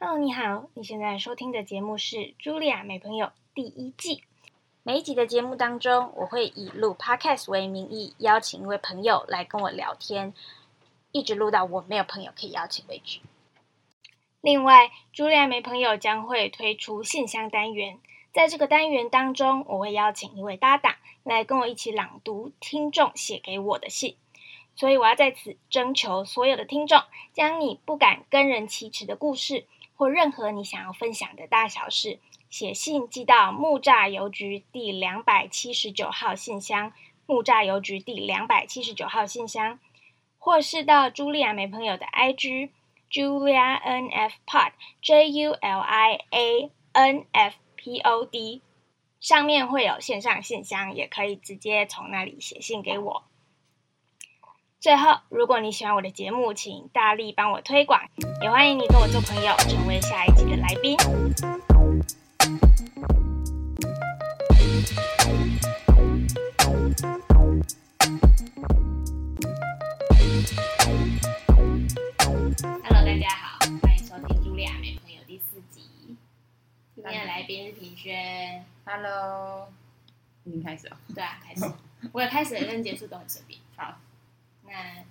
Hello，你好，你现在收听的节目是《茱莉亚美朋友》第一季。每一集的节目当中，我会以录 Podcast 为名义，邀请一位朋友来跟我聊天，一直录到我没有朋友可以邀请为止。另外，茱莉亚美朋友将会推出信箱单元，在这个单元当中，我会邀请一位搭档来跟我一起朗读听众写给我的信。所以，我要在此征求所有的听众，将你不敢跟人启齿的故事。或任何你想要分享的大小事，写信寄到木栅邮局第两百七十九号信箱，木栅邮局第两百七十九号信箱，或是到茱莉亚没朋友的 IG Julia N F Pod J U L I A N F P O D，上面会有线上信箱，也可以直接从那里写信给我。最后，如果你喜欢我的节目，请大力帮我推广，也欢迎你跟我做朋友，成为下一集的来宾。Hello，大家好，欢迎收听《茱莉亚美朋友》第四集。今天的来宾是平轩。Hello，已经开始了。对啊，开始。我的开始跟结束都很随便。好。那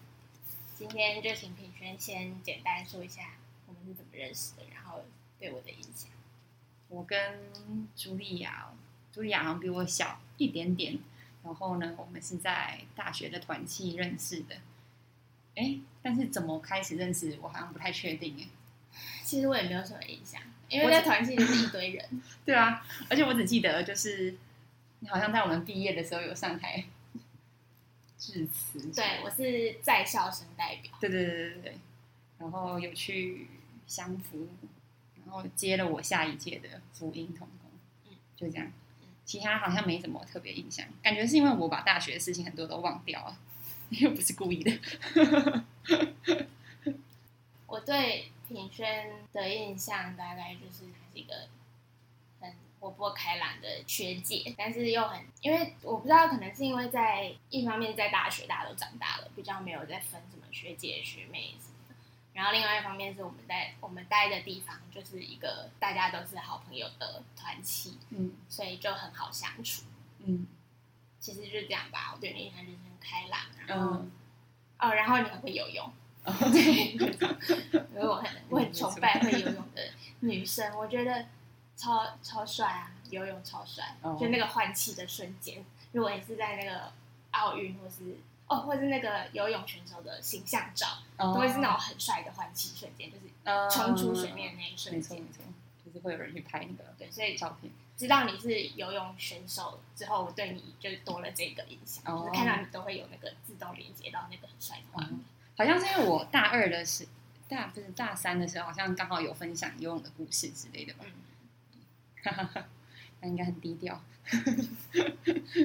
今天就请品轩先简单说一下我们是怎么认识的，然后对我的影响。我跟茱莉亚，茱莉亚好像比我小一点点。然后呢，我们是在大学的团契认识的。哎，但是怎么开始认识，我好像不太确定哎。其实我也没有什么印象，因为在团契就是一堆人。对啊，而且我只记得就是你好像在我们毕业的时候有上台。致辞，对我是在校生代表。对对对对对，然后有去相扶，然后接了我下一届的福音同工，嗯，就这样。其他好像没什么特别印象，感觉是因为我把大学的事情很多都忘掉了，又不是故意的。我对品轩的印象大概就是他是一个。活泼开朗的学姐，但是又很，因为我不知道，可能是因为在一方面在大学大家都长大了，比较没有在分什么学姐学妹什么的。然后另外一方面是我们在我们待的地方就是一个大家都是好朋友的团体，嗯，所以就很好相处，嗯，其实就是这样吧。我对你印象就是很开朗，然后哦，然后你很会游泳，对，因为我很我很崇拜会游泳的女生，我觉得。超超帅啊！游泳超帅，就那个换气的瞬间。如果你是在那个奥运，或是哦，或是那个游泳选手的形象照，都会是那种很帅的换气瞬间，就是冲出水面的那一瞬间。没错没错，就是会有人去拍那个对，所以照片。知道你是游泳选手之后，我对你就多了这个印象，就是看到你都会有那个自动连接到那个很帅的画面。好像是因为我大二的时，大不是大三的时候，好像刚好有分享游泳的故事之类的吧。那应该很低调，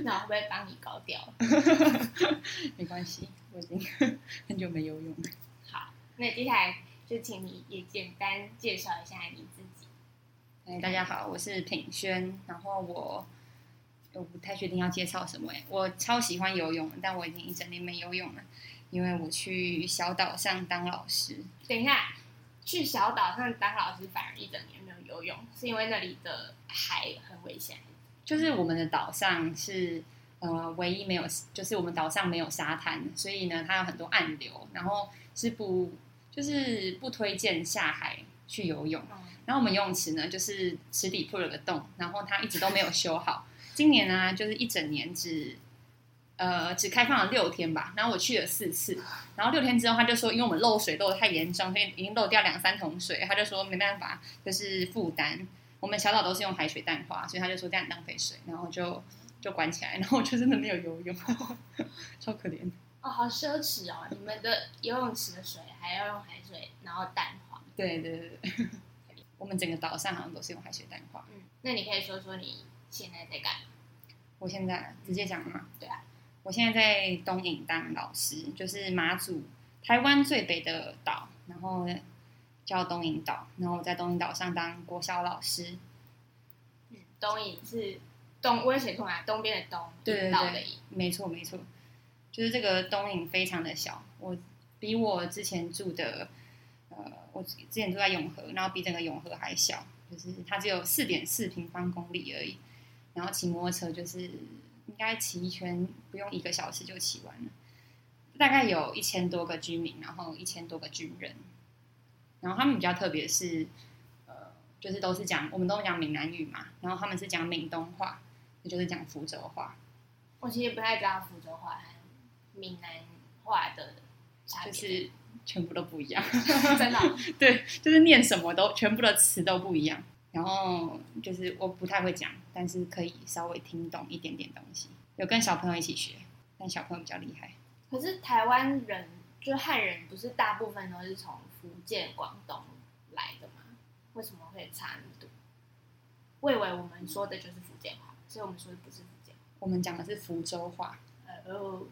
那我会不会帮你高调？没关系，我已经很久没游泳了。好，那接下来就请你也简单介绍一下你自己。哎，大家好，我是品轩。然后我我不太确定要介绍什么哎，我超喜欢游泳，但我已经一整年没游泳了，因为我去小岛上当老师。等一下，去小岛上当老师反而一整年。游泳是因为那里的海很危险，就是我们的岛上是呃唯一没有，就是我们岛上没有沙滩，所以呢它有很多暗流，然后是不就是不推荐下海去游泳。然后我们游泳池呢就是池底破了个洞，然后它一直都没有修好。今年呢就是一整年只呃只开放了六天吧，然后我去了四次，然后六天之后他就说，因为我们漏水漏的太严重，所以已经漏掉两三桶水，他就说没办法，就是负担。我们小岛都是用海水淡化，所以他就说这样浪费水，然后就就关起来，然后我就真的没有游泳，超可怜。哦，好奢侈哦！你们的游泳池的水还要用海水，然后淡化。对对对对，我们整个岛上好像都是用海水淡化。嗯，那你可以说说你现在在干？我现在直接讲吗？对啊。我现在在东引当老师，就是马祖台湾最北的岛，然后叫东引岛，然后我在东引岛上当国小老师。嗯，东引是东，我也写错啊，东边的东，对对对，没错没错，就是这个东引非常的小，我比我之前住的呃，我之前住在永和，然后比整个永和还小，就是它只有四点四平方公里而已。然后骑摩托车就是应该骑一圈不用一个小时就骑完了。大概有一千多个居民，然后一千多个军人。然后他们比较特别是，呃，就是都是讲我们都讲闽南语嘛，然后他们是讲闽东话，也就是讲福州话。我其实不太知道福州话和闽南话的差别，就是全部都不一样，真的哦、对，就是念什么都全部的词都不一样。然后就是我不太会讲，但是可以稍微听懂一点点东西。有跟小朋友一起学，但小朋友比较厉害。可是台湾人就汉人，不是大部分都是从福建、广东来的吗？为什么会差那么多？我以为我们说的就是福建话，所以我们说的不是福建我们讲的是福州话，呃。哦，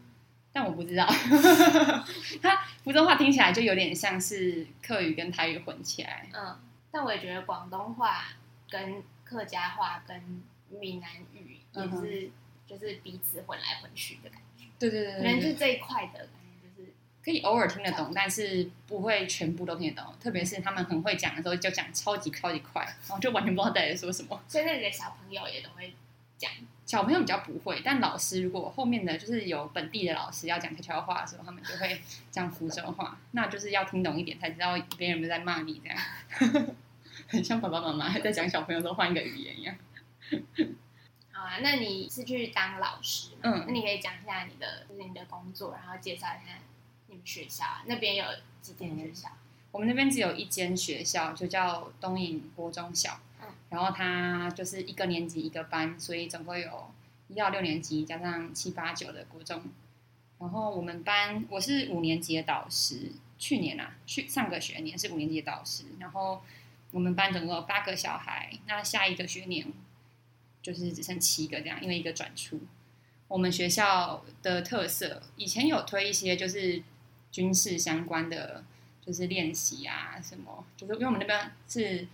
但我不知道，他福州话听起来就有点像是客语跟台语混起来。嗯，但我也觉得广东话跟客家话跟闽南语也是，就是彼此混来混去的感觉。对对对可能就这一块的感觉就是，可以偶尔听得懂，但是不会全部都听得懂。特别是他们很会讲的时候，就讲超级超级快，然后就完全不知道在说什么。所以那里的小朋友也都会讲。小朋友比较不会，但老师如果后面的就是有本地的老师要讲悄悄话的时候，他们就会讲福州话，那就是要听懂一点才知道别人有没有在骂你，这样 很像爸爸妈妈在讲小朋友都换一个语言一样。好啊，那你是去当老师？嗯那你可以讲一下你的就是你的工作，然后介绍一下你们学校啊，那边有几间学校？我们那边只有一间学校，就叫东影国中小，嗯然后它就是一个年级一个班，所以总共有一到六年级加上七八九的国中。然后我们班我是五年级的导师，去年啊，去上个学年是五年级的导师，然后我们班总共有八个小孩，那下一个学年就是只剩七个这样，因为一个转出。我们学校的特色以前有推一些就是军事相关的。就是练习啊，什么，就是因为我们那边是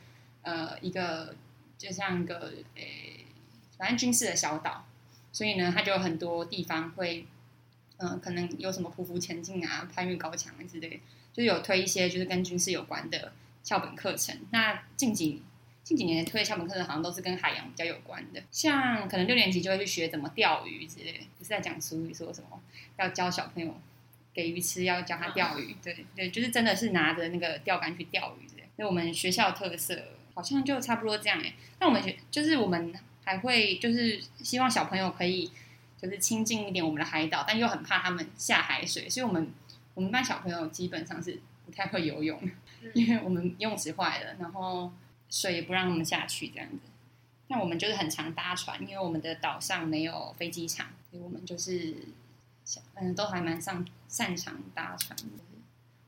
呃一个就像一个诶、反正军事的小岛，所以呢，它就有很多地方会，嗯、可能有什么匍匐前进啊、攀越高墙之类，就有推一些就是跟军事有关的校本课程。那近几近几年推的校本课程好像都是跟海洋比较有关的，像可能六年级就会去学怎么钓鱼之类的，不是在讲俗语说什么要教小朋友。给鱼吃，要教他钓鱼，对对，就是真的是拿着那个钓竿去钓鱼的。那我们学校特色好像就差不多这样哎。那我们学就是我们还会就是希望小朋友可以就是亲近一点我们的海岛，但又很怕他们下海水，所以我们我们班小朋友基本上是不太会游泳，因为我们游泳池坏了，然后水也不让他们下去这样子。那我们就是很常搭船，因为我们的岛上没有飞机场，所以我们就是。嗯，都还蛮擅擅长搭船的。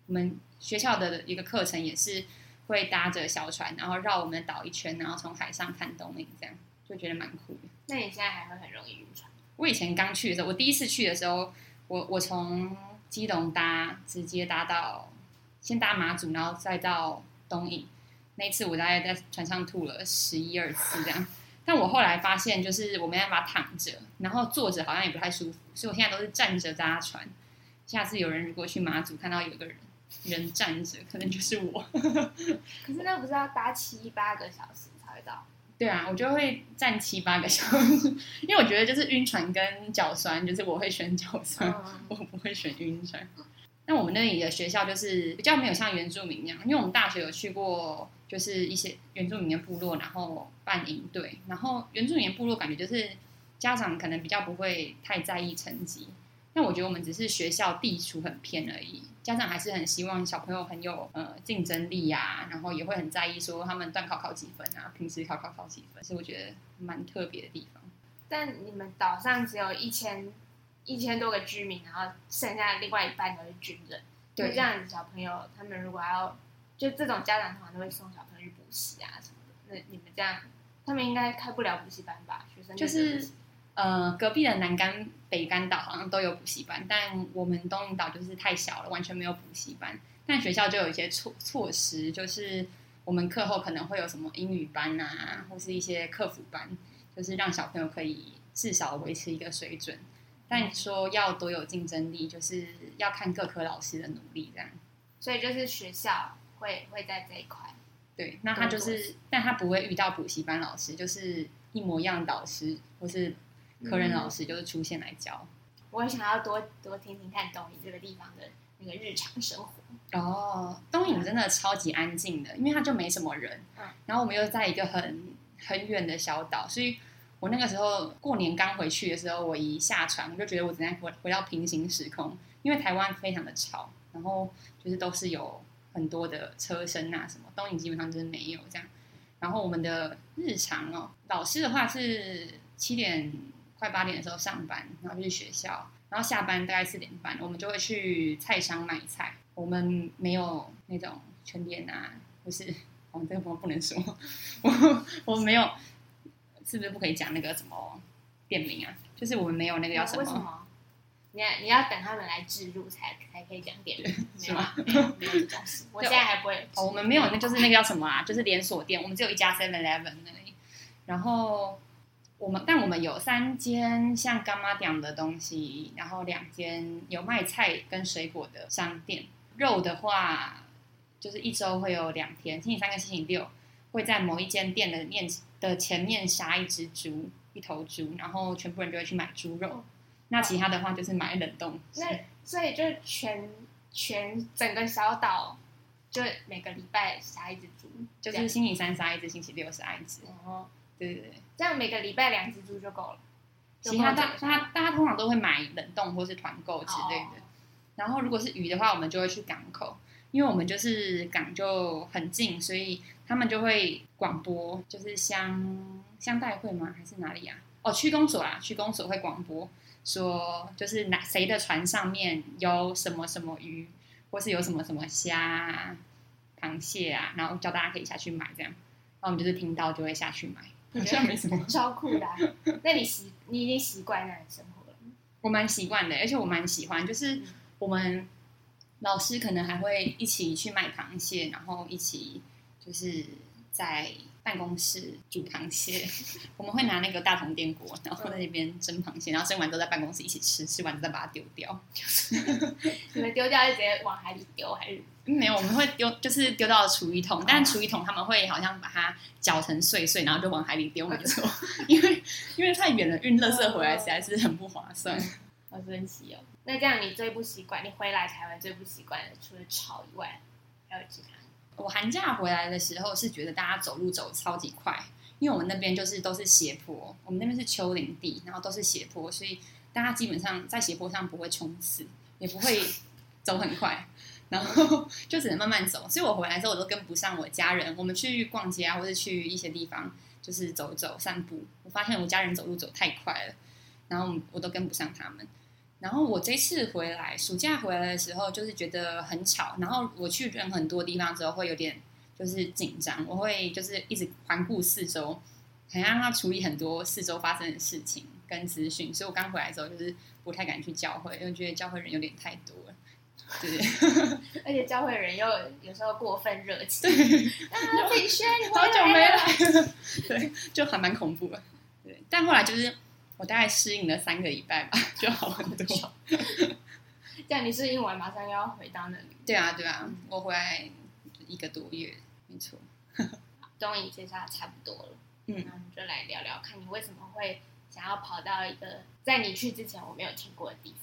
我们学校的一个课程也是会搭着小船，然后绕我们的岛一圈，然后从海上看东瀛，这样就觉得蛮酷的。那你现在还会很容易晕船？我以前刚去的时候，我第一次去的时候，我我从基隆搭直接搭到，先搭马祖，然后再到东引。那一次我大概在船上吐了十一二次这样。但我后来发现，就是我没办法躺着，然后坐着好像也不太舒服，所以我现在都是站着搭船。下次有人如果去马祖看到有个人人站着，可能就是我。可是那不是要搭七八个小时才会到？对啊，我就会站七八个小时，因为我觉得就是晕船跟脚酸，就是我会选脚酸，嗯，我不会选晕船。那我们那里的学校就是比较没有像原住民那样，因为我们大学有去过，就是一些原住民的部落，然后办营队，然后原住民部落感觉就是家长可能比较不会太在意成绩，但我觉得我们只是学校地处很偏而已，家长还是很希望小朋友很有呃竞争力啊，然后也会很在意说他们段考考几分啊，平时考考考几分，所以我觉得蛮特别的地方。但你们岛上只有一千一千多个居民，然后剩下的另外一半都是军人。对这样子小朋友他们如果要就这种家长通常都会送小朋友去补习啊什么的。那你们这样，他们应该开不了补习班吧？学生就是呃，隔壁的南竿、北竿岛好像都有补习班，但我们东引岛就是太小了，完全没有补习班。但学校就有一些措措施，就是我们课后可能会有什么英语班啊，或是一些客服班，就是让小朋友可以至少维持一个水准。但说要多有竞争力，就是要看各科老师的努力这样。所以就是学校会会在这一块。对，那他就是，但他不会遇到补习班老师，就是一模一样的导师或是科任老师，就是出现来教。我也想要多多听听看东影这个地方的那个日常生活。哦，东影真的超级安静的，因为它就没什么人。嗯然后我们又在一个很很远的小岛，所以我那个时候过年刚回去的时候，我一下船我就觉得我正在回回到平行时空，因为台湾非常的吵，然后就是都是有很多的车声啊什么，东影基本上就是没有这样。然后我们的日常哦，老师的话是七点快八点的时候上班，然后就去学校，然后下班大概四点半，我们就会去菜商买菜。我们没有那种全联啊，不是我们这个不不能说，我我没有，是不是不可以讲那个什么店名啊？就是我们没有那个叫什么为什么？你要你要等他们来置入才才可以讲店名，没 是吗没有没有这种事。我现在还不会。哦，我们没有，那就是那个叫什么啊？就是连锁店，我们只有一家 Seven Eleven 而已。然后我们，但我们有三间像干妈店的东西，然后两间有卖菜跟水果的商店。肉的话，就是一周会有两天，星期三跟星期六会在某一间店的面的前面杀一只猪，一头猪，然后全部人就会去买猪肉。那其他的话就是买冷冻。那所以就是全全整个小岛，就每个礼拜杀一只猪，就是星期三杀一只，星期六杀一只。哦，对对对。这样每个礼拜两只猪就够了。其他大大大家通常都会买冷冻或是团购之类的。哦然后如果是鱼的话，我们就会去港口，因为我们就是港就很近，所以他们就会广播，就是乡乡代会吗？还是哪里呀、哦，区公所啦，区公所会广播说，就是哪谁的船上面有什么什么鱼，或是有什么什么虾啊、螃蟹啊，然后叫大家可以下去买这样。然后我们就是听到就会下去买，好像没什么。超酷的啊、那你习你已经习惯那里生活了？我蛮习惯的，而且我蛮喜欢，就是我们老师可能还会一起去买螃蟹，然后一起就是在办公室煮螃蟹。我们会拿那个大铜电锅，然后在那边蒸螃蟹，然后蒸完之后在办公室一起吃，吃完再把它丢掉。你们丢掉就直接往海里丢，还是 没有，我们会丢，就是丢到厨余桶，但厨余桶他们会好像把它搅成碎碎，然后就往海里丢，没错，因为因为太远了，运垃圾回来实在是很不划算。好神奇哦？那这样你最不习惯，你回来台湾最不习惯的，除了吵以外，还有其他？我寒假回来的时候是觉得大家走路走超级快，因为我们那边就是都是斜坡，我们那边是丘陵地，然后都是斜坡，所以大家基本上在斜坡上不会冲刺，也不会 走很快，然后就只能慢慢走。所以我回来之后我都跟不上我家人，我们去逛街啊，或者去一些地方就是走走散步，我发现我家人走路走太快了，然后我都跟不上他们。然后我这次回来，暑假回来的时候，就是觉得很吵。然后我去人很多地方之后，会有点就是紧张，我会就是一直环顾四周，很让他处理很多四周发生的事情跟资讯。所以我刚回来的时候，就是不太敢去教会，因为觉得教会人有点太多了。对对，而且教会人又有时候过分热情，对啊，品轩，你好久没来了，来了，对，就还蛮恐怖的。对，但后来就是我大概适应了三个礼拜吧，就好很多。这样你适应完马上又要回到那里。对啊，对啊，我回来一个多月，没错。东影介绍差不多了，嗯那我们就来聊聊看你为什么会想要跑到一个在你去之前我没有听过的地方。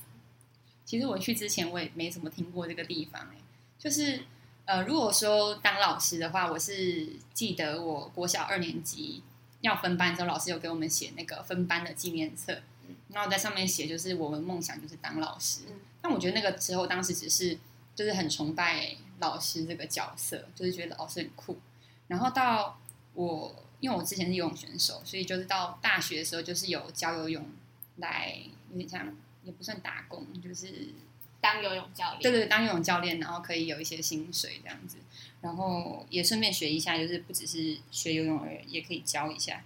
其实我去之前我也没怎么听过这个地方、欸，就是呃，如果说当老师的话，我是记得我国小二年级要分班的时候，老师有给我们写那个分班的纪念册，然后在上面写就是我们梦想就是当老师。嗯但我觉得那个时候当时只是就是很崇拜老师这个角色，就是觉得老师很酷。然后到我因为我之前是游泳选手，所以就是到大学的时候就是有教游泳来有点像也不算打工，就是当游泳教练，对对对，当游泳教练，然后可以有一些薪水这样子，然后也顺便学一下，就是不只是学游泳而已，也可以教一下。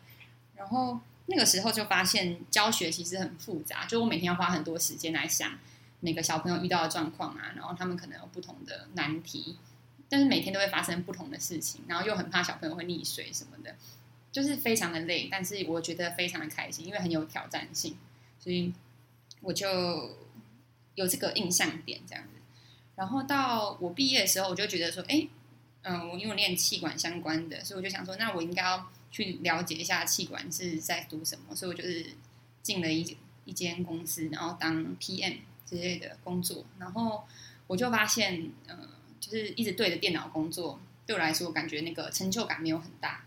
然后那个时候就发现教学其实很复杂，就我每天要花很多时间来想每个小朋友遇到的状况啊，然后他们可能有不同的难题，但是每天都会发生不同的事情，然后又很怕小朋友会溺水什么的，就是非常的累，但是我觉得非常的开心，因为很有挑战性，所以我就有这个印象点这样子。然后到我毕业的时候，我就觉得说，哎，嗯，我因为练气管相关的，所以我就想说，那我应该要去了解一下气管是在读什么，所以我就是进了一一间公司，然后当 PM 之类的工作，然后我就发现，嗯、就是一直对着电脑工作，对我来说，感觉那个成就感没有很大，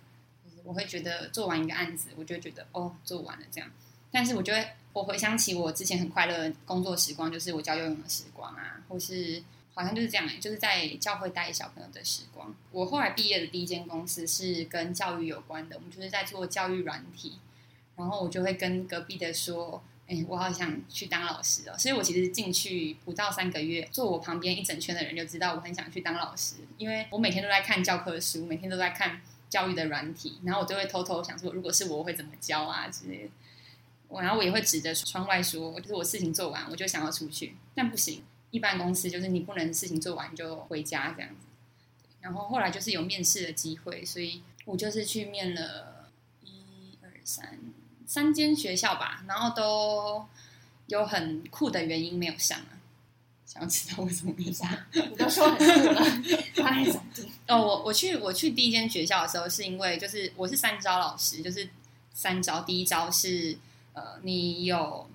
我会觉得做完一个案子，我就觉得哦，做完了这样，但是我就会我回想起我之前很快乐的工作时光，就是我教游泳的时光啊，或是好像就是这样、就是在教会带小朋友的时光。我后来毕业的第一间公司是跟教育有关的，我们就是在做教育软体，然后我就会跟隔壁的说。哎、我好想去当老师哦！所以我其实进去不到三个月，坐我旁边一整圈的人就知道我很想去当老师，因为我每天都在看教科书，每天都在看教育的软体，然后我就会偷偷想说，如果是我，我会怎么教啊之类的。我然后我也会指着窗外说，就是我事情做完，我就想要出去，但不行，一般公司就是你不能事情做完就回家这样子。然后后来就是有面试的机会，所以我就是去面了一二三三间学校吧，然后都有很酷的原因没有上啊。想要知道为什么没上？你都说很酷了，他还想听。哦，我我去我去第一间学校的时候，是因为就是我是三招老师，就是三招，第一招是呃你有，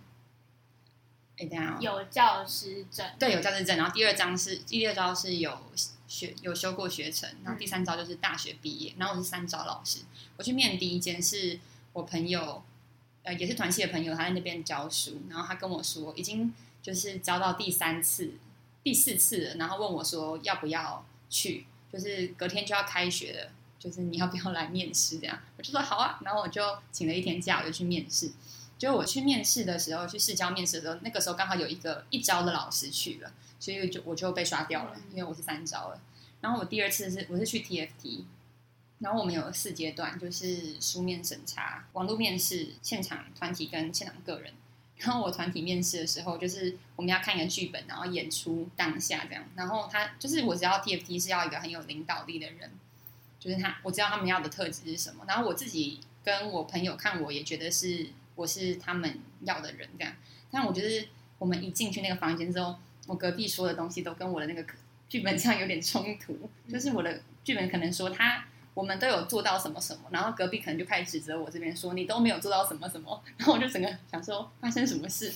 哎等一下、哦，有教师证，对有教师证，然后第二章是第二招是有学有修过学程，然后第三招就是大学毕业，然后我是三招老师，我去面第一间是我朋友，呃也是团系的朋友，他在那边教书，然后他跟我说已经就是教到第三次、第四次了，然后问我说要不要去，就是隔天就要开学了，就是你要不要来面试这样，我就说好啊，然后我就请了一天假，我就去面试。就我去面试的时候，去市交面试的时候，那个时候刚好有一个一招的老师去了，所以就我就被刷掉了，因为我是三招了。然后我第二次是我是去 TFT，然后我们有四阶段，就是书面审查、网络面试、现场团体跟现场个人。然后我团体面试的时候，就是我们要看一个剧本，然后演出当下这样。然后他就是我知道 TFT 是要一个很有领导力的人，就是他我知道他们要的特质是什么。然后我自己跟我朋友看我也觉得是我是他们要的人这样。但我觉得我们一进去那个房间之后，我隔壁说的东西都跟我的那个剧本上有点冲突，就是我的剧本可能说他我们都有做到什么什么，然后隔壁可能就开始指责我这边说你都没有做到什么什么，然后我就整个想说发生什么事，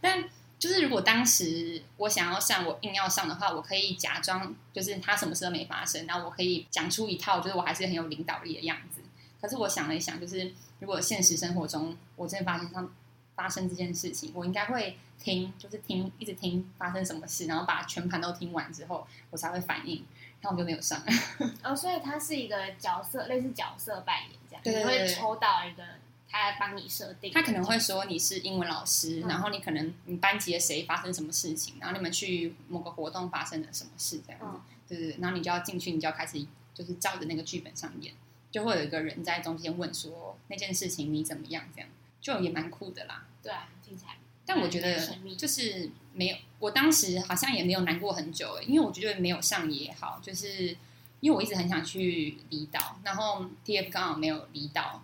但。就是如果当时我想要上，我硬要上的话，我可以假装就是他什么事都没发生，然后我可以讲出一套就是我还是很有领导力的样子。可是我想了一想，就是如果现实生活中我真的发生上发生这件事情，我应该会听，就是听一直听发生什么事，然后把全盘都听完之后，我才会反应。然后我就没有上。哦，所以它是一个角色，类似角色扮演这样，对对你会抽到一个他来帮你设定，他可能会说你是英文老师，嗯然后你可能你班级的谁发生什么事情，然后你们去某个活动发生了什么事这样子，嗯对对对，然后你就要进去，你就要开始就是照着那个剧本上演，就会有一个人在中间问说那件事情你怎么样，这样就也蛮酷的啦。对啊，听起来但我觉得就是没有，我当时好像也没有难过很久欸，因为我觉得没有上也好，就是因为我一直很想去离岛，然后 TF 刚好没有离岛，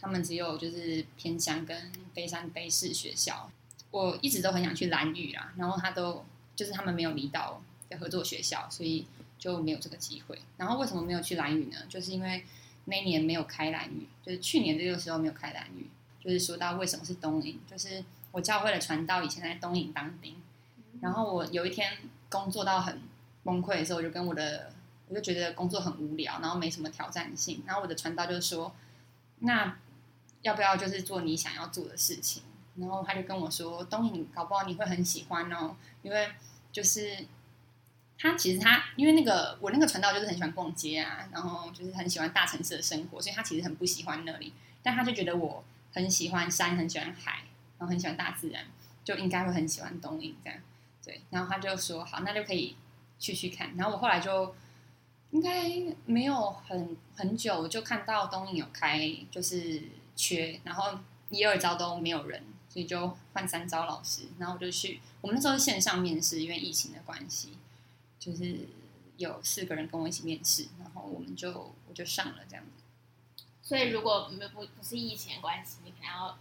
他们只有就是偏乡跟北山北市学校，我一直都很想去蓝屿啦，然后他都就是他们没有离岛的合作学校，所以就没有这个机会。然后为什么没有去蓝屿呢？就是因为那一年没有开蓝雨，就是去年这个时候没有开蓝雨。就是说到为什么是东营，就是我教会的传道以前在东营当兵，然后我有一天工作到很崩溃的时候，我就跟我的我就觉得工作很无聊，然后没什么挑战性，然后我的传道就说，那要不要就是做你想要做的事情？然后他就跟我说，东营搞不好你会很喜欢哦，因为就是他其实他因为那个我那个传道就是很喜欢逛街啊，然后就是很喜欢大城市的生活，所以他其实很不喜欢那里，但他就觉得我很喜欢山，很喜欢海，然后很喜欢大自然，就应该会很喜欢东营这样。对，然后他就说好，那就可以去去看。然后我后来就应该没有很很久，就看到东营有开就是缺，然后一二招都没有人，所以就换三招老师，然后我就去。我们那时候线上面试，因为疫情的关系，就是有四个人跟我一起面试，然后我们就我就上了这样子。所以如果没不不是疫情的关系，你可能要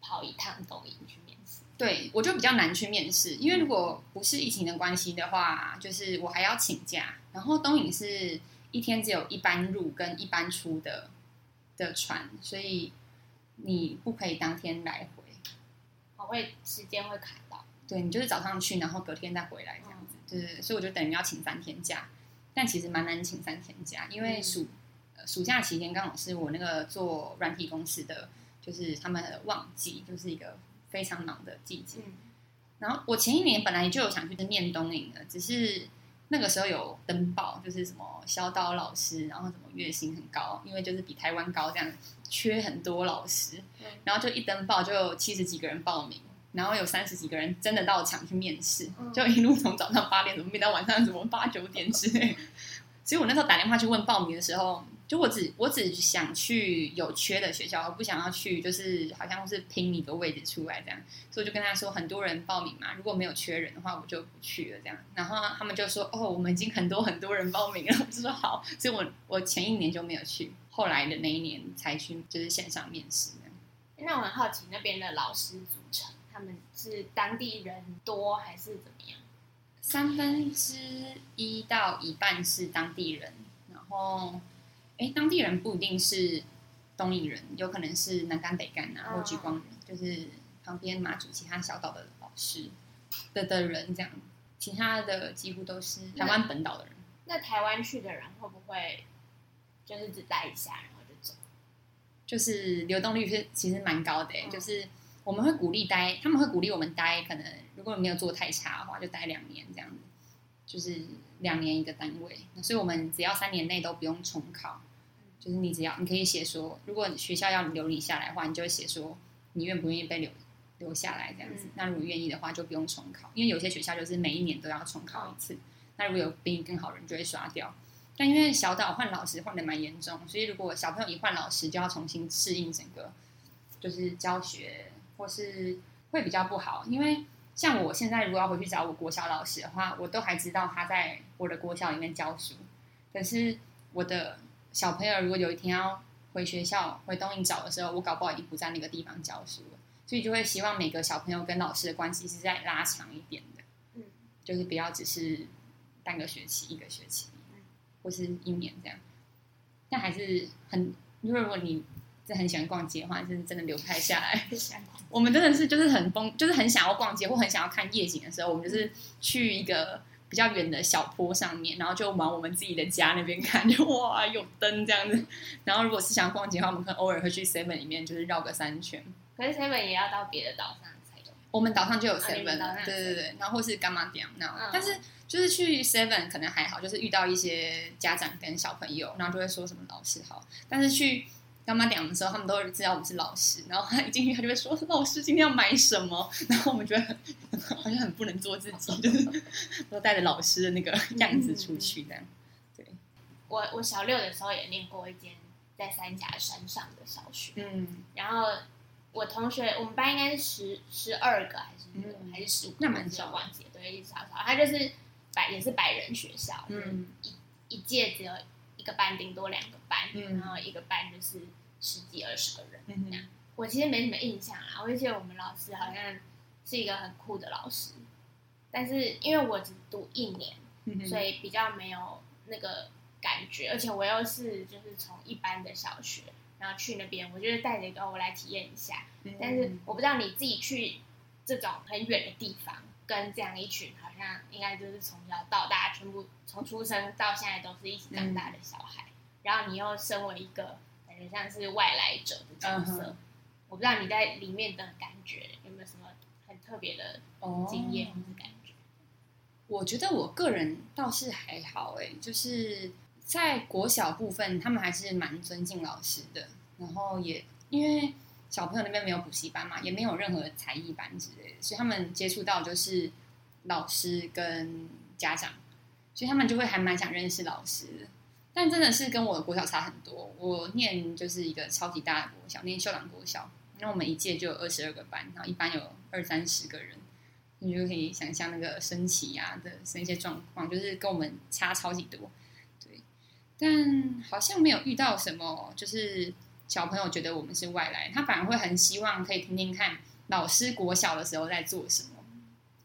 跑一趟抖音去面试。对我就比较难去面试，因为如果不是疫情的关系的话，就是我还要请假。然后东影是一天只有一班入跟一班出的的船，所以你不可以当天来回。我会时间会卡到。对你就是早上去，然后隔天再回来这样子。对对对，所以我就等于要请三天假，但其实蛮难请三天假，因为暑、呃暑假期间刚好是我那个做软体公司的，就是他们的旺季，就是一个非常忙的季节。嗯，然后我前一年本来就有想去念东影的，只是那个时候有登报，就是什么小岛老师，然后什么月薪很高，因为就是比台湾高，这样缺很多老师嗯，然后就一登报就有七十几个人报名。然后有三十几个人真的到场去面试，嗯就一路从早上八点怎么面到晚上怎么八九点之类。所以我那时候打电话去问报名的时候，就我只我只想去有缺的学校，我不想要去就是好像是拼一个位置出来这样。所以我就跟他说，很多人报名嘛，如果没有缺人的话，我就不去了这样。然后他们就说，哦，我们已经很多很多人报名了。我就说好，所以我我前一年就没有去，后来的那一年才去，就是线上面试。那我很好奇那边的老师组成，他们是当地人多还是怎么样？三分之一到一半是当地人，然后，哎，当地人不一定是东引人，有可能是南干北干啊，嗯或莒光人，就是旁边马祖其他小岛的老师的的人这样，其他的几乎都是台湾本岛的人。那台湾去的人会不会就是只待一下然后就走？就是流动率是其实蛮高的、欸，嗯就是我们会鼓励待，他们会鼓励我们待，可能如果没有做太差的话，就待两年这样子，就是两年一个单位。那所以我们只要三年内都不用重考，就是你只要你可以写说，如果学校要留你下来的话，你就会写说你愿不愿意被留留下来这样子。嗯那如果愿意的话，就不用重考，因为有些学校就是每一年都要重考一次。那如果有比你更好的人，就会刷掉。但因为小岛换老师换的蛮严重，所以如果小朋友一换老师，就要重新适应整个就是教学，或是会比较不好。因为像我现在如果要回去找我国小老师的话，我都还知道他在我的国小里面教书。可是我的小朋友如果有一天要回学校回东营找的时候，我搞不好已经不在那个地方教书了，所以就会希望每个小朋友跟老师的关系是在拉长一点的，嗯，就是不要只是半个学期、一个学期，或是一年这样。但还是很，因为如果你是很喜欢逛街的话，就是真的留不太下来。我们真的是就是很疯，就是很想要逛街或很想要看夜景的时候，我们就是去一个比较远的小坡上面，然后就往我们自己的家那边看，就哇有灯这样子。然后如果是想要逛街的话，我们可能偶尔会去 Seven 里面就是绕个三圈。可是 seven 也要到别的岛上才有。我们岛上就有 Seven，、对对对，然后或是干嘛点那样，嗯但是就是去 Seven 可能还好，就是遇到一些家长跟小朋友，然后就会说什么老师好，但是去干妈讲的时候，他们都会知道我们是老师，然后他一进去他就会说老师今天要买什么，然后我们觉得很好像很不能做自己，就是都带着老师的那个样子出去这样，对，我我小六的时候也念过一间在三峡山上的小学，嗯，然后我同学我们班应该是十十二个还是、嗯。还是十五，那蛮少忘记了，对，一直少少，他就是百也是百人学校，嗯。一一届只有一个班，顶多两个班，嗯。然后一个班就是十几二十个人。嗯这样。我其实没什么印象啦，我就记得我们老师好像是一个很酷的老师，但是因为我只读一年，嗯所以比较没有那个感觉，而且我又是就是从一般的小学，然后去那边，我就是带着一个哦我来体验一下，嗯。但是我不知道你自己去这种很远的地方，跟这样一群好像应该就是从小到大全部从出生到现在都是一起长大的小孩，然后你又身为一个感觉像是外来者的角色，嗯我不知道你在里面的感觉有没有什么很特别的经验哦或是感觉？我觉得我个人倒是还好诶，就是在国小部分，他们还是蛮尊敬老师的。然后也因为小朋友那边没有补习班嘛，也没有任何才艺班之类的，所以他们接触到就是老师跟家长，所以他们就会还蛮想认识老师的。但真的是跟我的国小差很多。我念就是一个超级大的国小，念秀朗国小，那我们一届就有二十二个班，然后一班有二三十个人。你就可以想象那个升旗啊的那些状况，就是跟我们差超级多，对。但好像没有遇到什么，就是小朋友觉得我们是外来，他反而会很希望可以听听看老师国小的时候在做什么。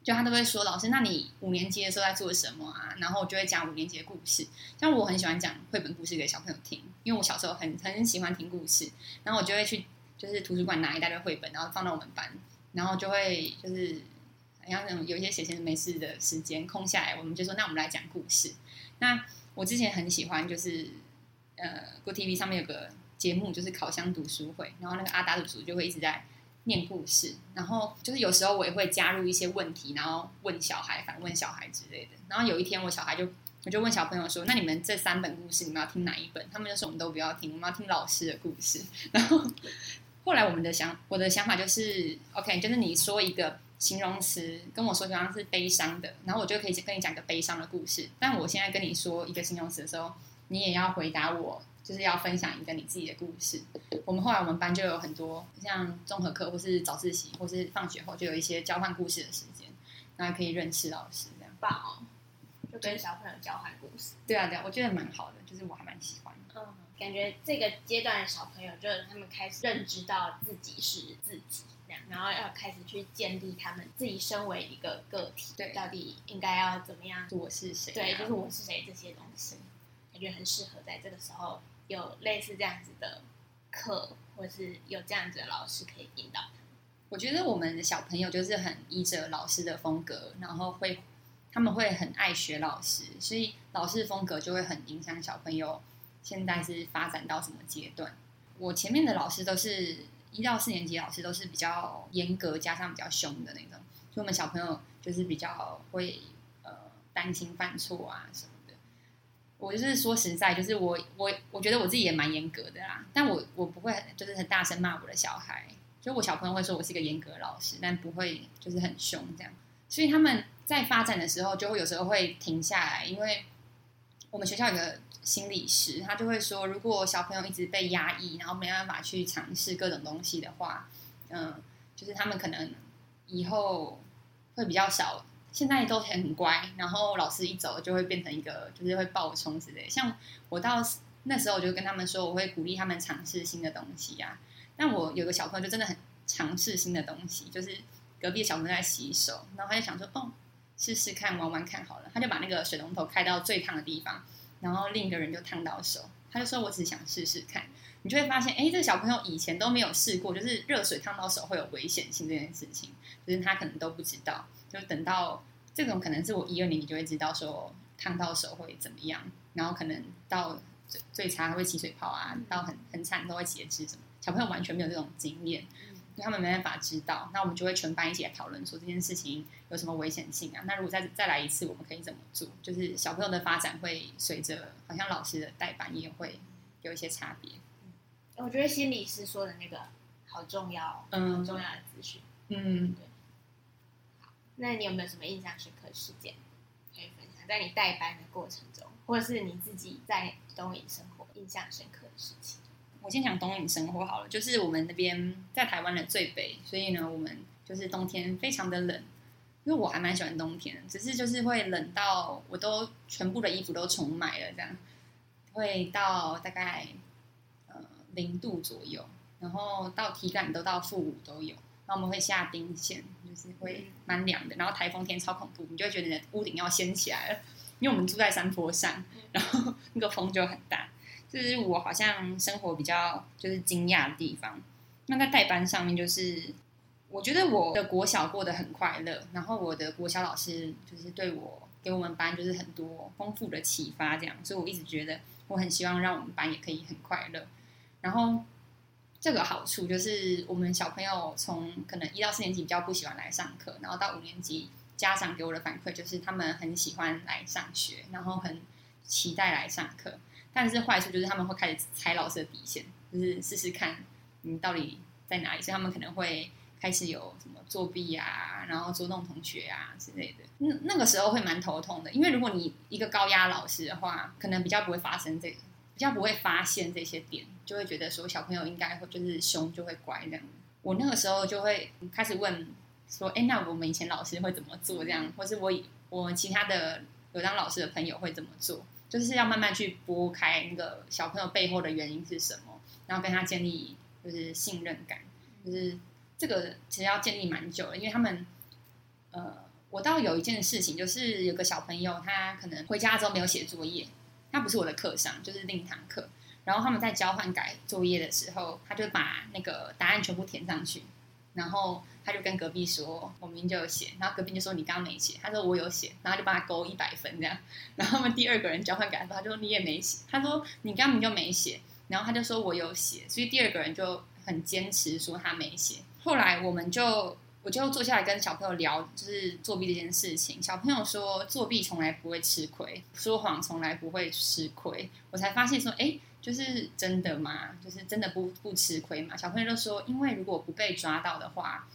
就他都会说老师，那你五年级的时候在做什么啊？然后我就会讲五年级的故事。像我很喜欢讲绘本故事给小朋友听，因为我小时候很很喜欢听故事，然后我就会去就是图书馆拿一大堆绘本，然后放到我们班，然后就会就是好像那种有一些闲闲没事的时间空下来，我们就说那我们来讲故事。那我之前很喜欢就是呃，Good TV 上面有个节目就是烤箱读书会，然后那个阿达叔叔就会一直在。念故事，然后就是有时候我也会加入一些问题，然后问小孩、反问小孩之类的。然后有一天，我小孩就我就问小朋友说：“那你们这三本故事，你们要听哪一本？”他们就说：“我们都不要听，我们要听老师的故事。”然后后来我们的想我的想法就是，OK，就是你说一个形容词跟我说，好像是悲伤的，然后我就可以跟你讲一个悲伤的故事。但我现在跟你说一个形容词的时候，你也要回答我。就是要分享一个你自己的故事。我们后来我们班就有很多像综合课，或是早自习，或是放学后就有一些交换故事的时间，然后可以认识老师，这样棒哦！就跟小朋友交换故事。对啊，对啊，我觉得蛮好的，就是我还蛮喜欢。嗯，感觉这个阶段的小朋友，就是他们开始认知到自己是自己，然后要开始去建立他们自己身为一个个体，对，到底应该要怎么样？我是谁？对，就是我是谁这些东西，感觉很适合在这个时候。有类似这样子的课，或是有这样子的老师可以引导他。我觉得我们的小朋友就是很依着老师的风格，然后会他们会很爱学老师，所以老师风格就会很影响小朋友现在是发展到什么阶段。我前面的老师都是一到四年级老师都是比较严格，加上比较凶的那种，所以我们小朋友就是比较会呃担心犯错啊什么。我就是说实在，就是我我我觉得我自己也蛮严格的啦，但我我不会就是很大声骂我的小孩，就我小朋友会说我是一个严格老师，但不会就是很凶这样。所以他们在发展的时候，就会有时候会停下来，因为我们学校有个心理师，他就会说，如果小朋友一直被压抑，然后没办法去尝试各种东西的话，嗯，就是他们可能以后会比较少。现在都很乖，然后老师一走就会变成一个，就是会暴冲之类。像我到那时候，我就跟他们说，我会鼓励他们尝试新的东西呀。但我有个小朋友就真的很尝试新的东西，就是隔壁小朋友在洗手，然后他就想说，哦，试试看，玩玩看好了。他就把那个水龙头开到最烫的地方，然后另一个人就烫到手。他就说，我只想试试看。你就会发现，哎，这个小朋友以前都没有试过，就是热水烫到手会有危险性这件事情，就是他可能都不知道。就等到这种可能是我一二年，你就会知道说烫到手会怎么样，然后可能到最最差会起水泡啊，到很很惨都会截肢什么。小朋友完全没有这种经验，他们没办法知道。那我们就会全班一起来讨论说这件事情有什么危险性啊？那如果再再来一次，我们可以怎么做？就是小朋友的发展会随着好像老师的代班也会有一些差别。我觉得心理师说的那个好重要，嗯，重要的资讯，嗯，对。那你有没有什么印象深刻事件可以分享？在你带班的过程中，或者是你自己在东影生活印象深刻的事情？我先讲东影生活好了，就是我们那边在台湾的最北，所以呢，我们就是冬天非常的冷。因为我还蛮喜欢冬天，只是就是会冷到我都全部的衣服都重买了，这样会到大概呃零度左右，然后到体感都到负五都有。然后我们会下冰线，就是会蛮凉的。然后台风天超恐怖，你就会觉得你的屋顶要掀起来了，因为我们住在山坡上，然后 那个风就很大。这是我好像生活比较就是惊讶的地方。那在代班上面，就是我觉得我的国小过得很快乐，然后我的国小老师就是对我给我们班就是很多丰富的启发，这样，所以我一直觉得我很希望让我们班也可以很快乐，然后。这个好处就是，我们小朋友从可能一到四年级比较不喜欢来上课，然后到五年级，家长给我的反馈就是他们很喜欢来上学，然后很期待来上课。但是坏处就是他们会开始踩老师的底线，就是试试看你到底在哪里，所以他们可能会开始有什么作弊啊，然后捉弄同学啊之类的。那那个时候会蛮头痛的，因为如果你一个高压老师的话，可能比较不会发生这个。比较不会发现这些点，就会觉得说小朋友应该会就是凶就会乖这样。我那个时候就会开始问说：“哎，那我们以前老师会怎么做？这样，或是我我其他的有当老师的朋友会怎么做？就是要慢慢去拨开那个小朋友背后的原因是什么，然后跟他建立就是信任感。就是这个其实要建立蛮久了，因为他们呃。我倒有一件事情，就是有个小朋友，他可能回家之后没有写作业，他不是我的课上，就是另一堂课。然后他们在交换改作业的时候，他就把那个答案全部填上去，然后他就跟隔壁说：“我明明就有写。”然后隔壁就说：“你刚刚没写。”他说：“我有写。”然后就帮他勾一百分这样。然后他们第二个人交换改的时候，他就说：“你也没写。”他说：“你刚明就没写。”然后他就说：“我有写。”所以第二个人就很坚持说他没写。后来我们就。我就坐下来跟小朋友聊，就是作弊这件事情。小朋友说作弊从来不会吃亏，说谎从来不会吃亏。我才发现说，哎，就是真的吗？就是真的不不吃亏吗？小朋友就说，因为如果不被抓到的话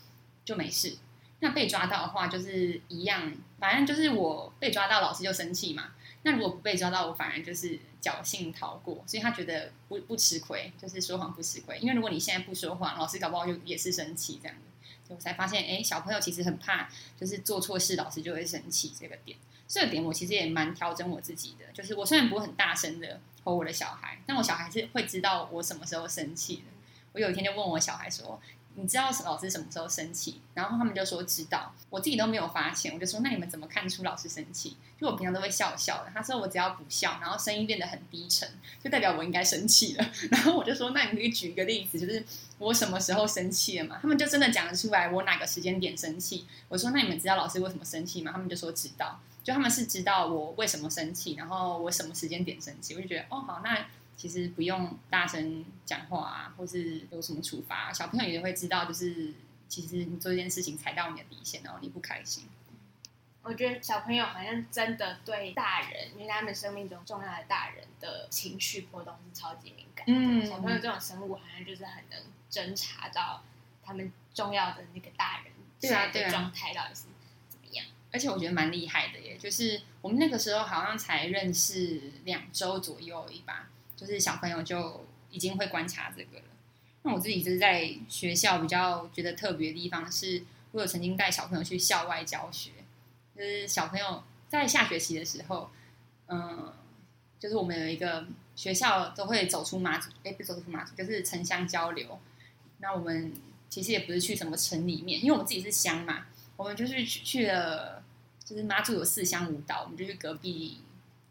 就没事，那被抓到的话就是一样，反正就是我被抓到，老师就生气嘛。那如果不被抓到，我反而就是侥幸逃过。所以他觉得不不吃亏，就是说谎不吃亏。因为如果你现在不说谎，老师搞不好就也是生气这样子。我才发现，哎，小朋友其实很怕，就是做错事，老师就会生气。这个点，这点我其实也蛮调整我自己的。就是我虽然不会很大声的吼我的小孩，但我小孩是会知道我什么时候生气的。我有一天就问我小孩说。你知道老师什么时候生气？然后他们就说知道，我自己都没有发现。我就说那你们怎么看出老师生气？就我平常都会笑笑的。他说我只要不笑，然后声音变得很低沉，就代表我应该生气了。然后我就说那你可以举一个例子，就是我什么时候生气了嘛？他们就真的讲得出来我哪个时间点生气。我说那你们知道老师为什么生气吗？他们就说知道，就他们是知道我为什么生气，然后我什么时间点生气。我就觉得哦好那。其实不用大声讲话啊，或是有什么处罚，小朋友也会知道。就是其实你做这件事情踩到你的底线，然后你不开心。我觉得小朋友好像真的对大人，因为他们生命中重要的大人的情绪波动是超级敏感。嗯，小朋友这种生物好像就是很能侦查到他们重要的那个大人现在的状态到底是怎么样。而且我觉得蛮厉害的耶，就是我们那个时候好像才认识两周左右而已吧。就是小朋友就已经会观察这个了。那我自己就是在学校比较觉得特别的地方，是我有曾经带小朋友去校外教学。就是小朋友在下学期的时候，嗯，就是我们有一个学校都会走出马祖，哎，不走出马祖，就是城乡交流。那我们其实也不是去什么城里面，因为我们自己是乡嘛，我们就是去去了，就是马祖有四乡五岛，我们就去隔壁。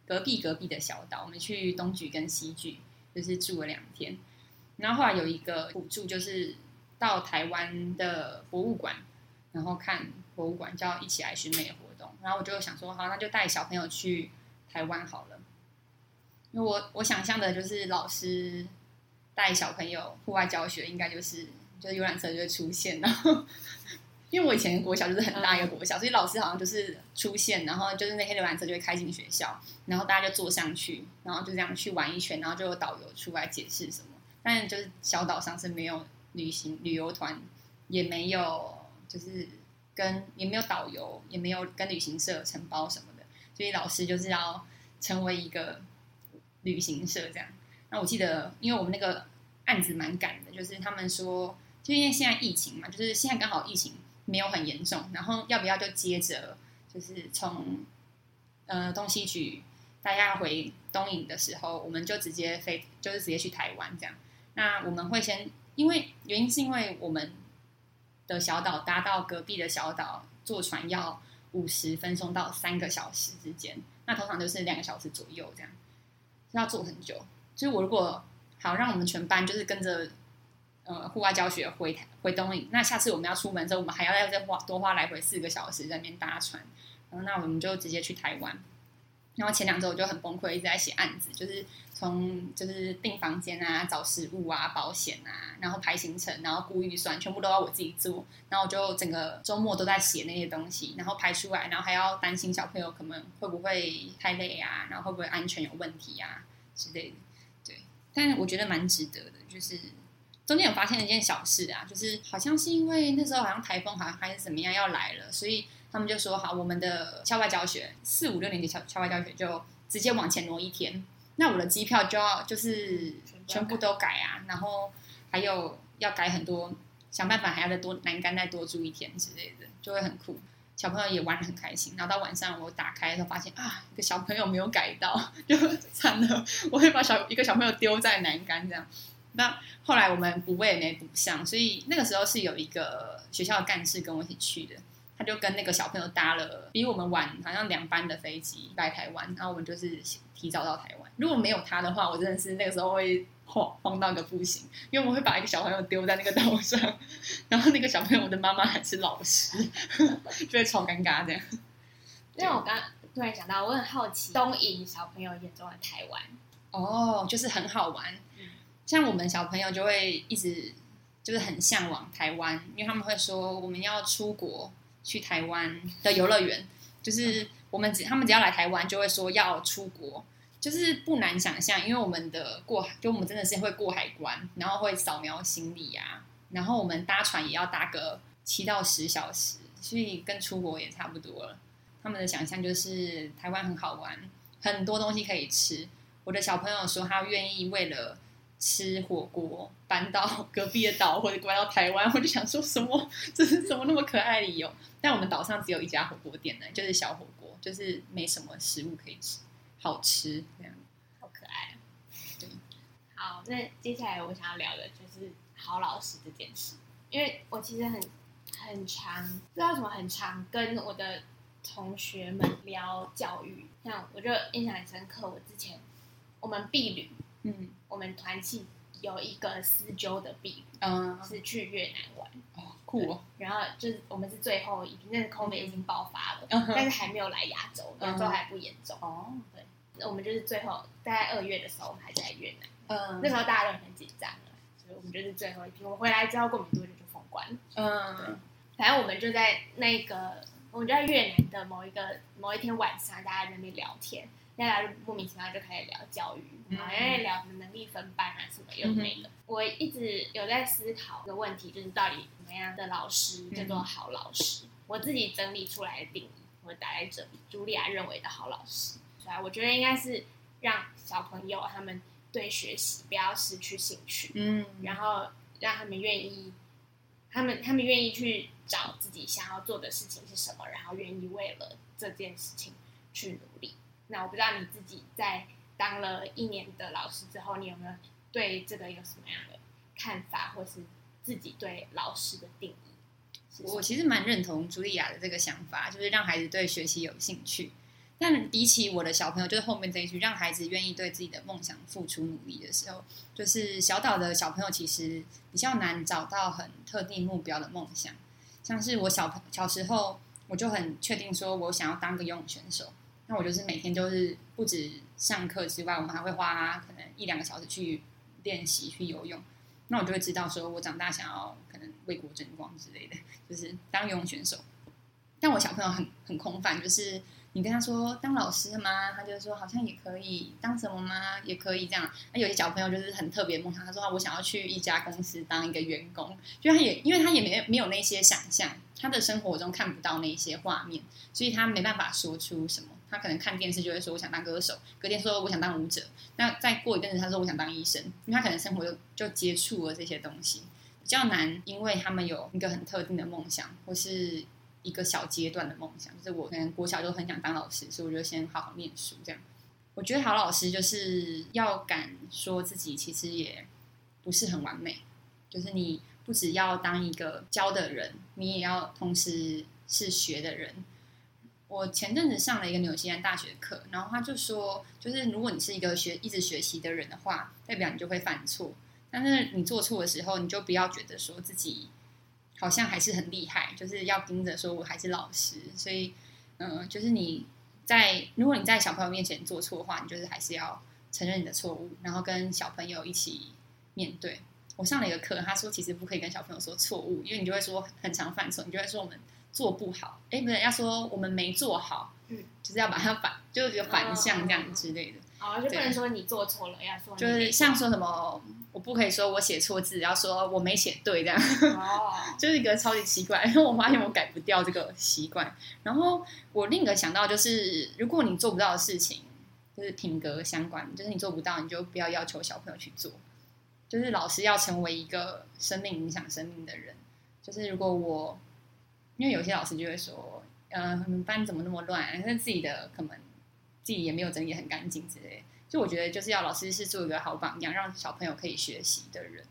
隔壁隔壁的小岛，我们去东莒跟西莒，就是住了两天。然后后来有一个补助，就是到台湾的博物馆，然后看博物馆叫一起来寻美活动。然后我就想说，好，那就带小朋友去台湾好了。因为我我想象的就是老师带小朋友户外教学，应该就是就是游览车就会出现，然后。因为我以前国小就是很大一个国小，所以老师好像就是出现，然后就是那些浏览车就会开进学校，然后大家就坐上去，然后就这样去玩一圈，然后就有导游出来解释什么。但就是小岛上是没有旅行旅游团，也没有就是跟也没有导游，也没有跟旅行社承包什么的，所以老师就是要成为一个旅行社这样。那我记得，因为我们那个案子蛮赶的，就是他们说，就因为现在疫情嘛，就是现在刚好疫情。没有很严重，然后要不要就接着就是从呃东西区大家回东营的时候，我们就直接飞，就是直接去台湾这样。那我们会先，因为原因是因为我们的小岛搭到隔壁的小岛坐船要五十分钟到三个小时之间，那通常就是两个小时左右这样，要坐很久。就是我如果好让我们全班就是跟着。呃，户外教学回回东营，那下次我们要出门之后，我们还要再花多花来回四个小时在那边搭船，然后那我们就直接去台湾。然后前两周我就很崩溃，一直在写案子，就是从就是订房间啊、找食物啊、保险啊，然后排行程，然后估预算，全部都要我自己做。然后我就整个周末都在写那些东西，然后排出来，然后还要担心小朋友可能会不会太累啊，然后会不会安全有问题啊之类的。对，但我觉得蛮值得的，就是。中间有发现了一件小事啊，就是好像是因为那时候好像台风好像还是怎么样要来了，所以他们就说好，我们的校外教学四五六年级校校外教学就直接往前挪一天，那我的机票就要就是全部都改啊，然后还有要改很多，想办法还要再多栏杆再多住一天之类的，就会很酷，小朋友也玩的很开心。然后到晚上我打开的时候发现啊，一个小朋友没有改到，就惨了，我会把小一个小朋友丢在栏杆这样。那后来我们补位也没补上，所以那个时候是有一个学校的干事跟我一起去的。他就跟那个小朋友搭了比我们晚好像两班的飞机来台湾，然后我们就是提早到台湾。如果没有他的话，我真的是那个时候会慌慌到一个不行，因为我们会把一个小朋友丢在那个岛上，然后那个小朋友的妈妈还是老师，就会超尴尬这样。因为我刚突然想到，我很好奇东瀛小朋友眼中的台湾，哦，就是很好玩。像我们小朋友就会一直就是很向往台湾，因为他们会说我们要出国去台湾的游乐园，就是我们只他们只要来台湾就会说要出国，就是不难想象，因为我们的过，就我们真的是会过海关，然后会扫描行李啊，然后我们搭船也要搭个七到十小时，所以跟出国也差不多了。他们的想象就是台湾很好玩，很多东西可以吃。我的小朋友说他愿意为了吃火锅搬到隔壁的岛或者搬到台湾，我就想说什么 这是什么那么可爱的理由？但我们岛上只有一家火锅店呢，就是小火锅，就是没什么食物可以吃，好吃这样，好可爱。对，好，那接下来我想要聊的就是好老师这件事，因为我其实很很常不知道怎么很常跟我的。同学们聊教育，像我就印象很深刻。我之前我们毕旅，嗯，我们团契有一个私纠的毕旅，嗯，是去越南玩，哦，酷哦。然后就是我们是最后一批，那个 COVID 已经爆发了，但是还没有来亚洲，亚洲还不严重。哦，对，我们就是最后大概二月的时候，我们还在越南，嗯，那时候大家都很紧张了，所以我们就是最后一批。我回来之后过没多久就封关，嗯，反正我们就在那个。我们就在越南的某一个某一天晚上，大家在那边聊天，大家就莫名其妙就开始聊教育，然后在聊什么能力分班啊什么有没的。我一直有在思考一个问题，就是到底怎么样的老师叫做好老师？我自己整理出来的定义，我打在这里。茱莉亚认为的好老师，所以我觉得应该是让小朋友他们对学习不要失去兴趣，嗯，然后让他们愿意。他们他们愿意去找自己想要做的事情是什么，然后愿意为了这件事情去努力。那我不知道你自己在当了一年的老师之后，你有没有对这个有什么样的看法，或是自己对老师的定义？我其实蛮认同茱莉亚的这个想法，就是让孩子对学习有兴趣。但比起我的小朋友，就是后面这一句，让孩子愿意对自己的梦想付出努力的时候，就是小岛的小朋友其实比较难找到很特定目标的梦想。像是我小朋小时候，我就很确定说我想要当个游泳选手，那我就是每天就是不止上课之外，我们还会花可能一两个小时去练习去游泳。那我就会知道说我长大想要可能为国争光之类的，就是当游泳选手。但我小朋友很很空泛，就是。你跟他说当老师吗？他就说好像也可以当什么吗？也可以这样。那有些小朋友就是很特别梦想，他说我想要去一家公司当一个员工，就他也因为他也没没有那些想象，他的生活中看不到那些画面，所以他没办法说出什么。他可能看电视就会说我想当歌手，隔天说我想当舞者。那再过一阵子他说我想当医生，因为他可能生活就就接触了这些东西，比较难，因为他们有一个很特定的梦想或是。一个小阶段的梦想，就是我可能国小就很想当老师，所以我就先好好念书。这样，我觉得好老师就是要敢说自己其实也不是很完美，就是你不只要当一个教的人，你也要同时是学的人。我前阵子上了一个纽西兰大学课，然后他就说，就是如果你是一个学一直学习的人的话，代表你就会犯错，但是你做错的时候，你就不要觉得说自己。好像还是很厉害，就是要盯着说我还是老师，所以，嗯，就是你在如果你在小朋友面前做错的话，你就是还是要承认你的错误，然后跟小朋友一起面对。我上了一个课，他说其实不可以跟小朋友说错误，因为你就会说很常犯错，你就会说我们做不好，哎，不对，要说我们没做好，嗯，就是要把它反，就是有反向这样之类的。哦，就不能说你做错了，要说就是像说什么。我不可以说我写错字，要说我没写对这样，就是一个超级奇怪。因 为我发现我改不掉这个习惯。然后我另一个想到就是，如果你做不到的事情，就是品格相关，就是你做不到，你就不要要求小朋友去做。就是老师要成为一个生命影响生命的人。就是如果我，因为有些老师就会说，嗯，班怎么那么乱？是自己的可能自己也没有整理很干净之类。就我觉得就是要老师是做一个好榜样，让小朋友可以学习的人。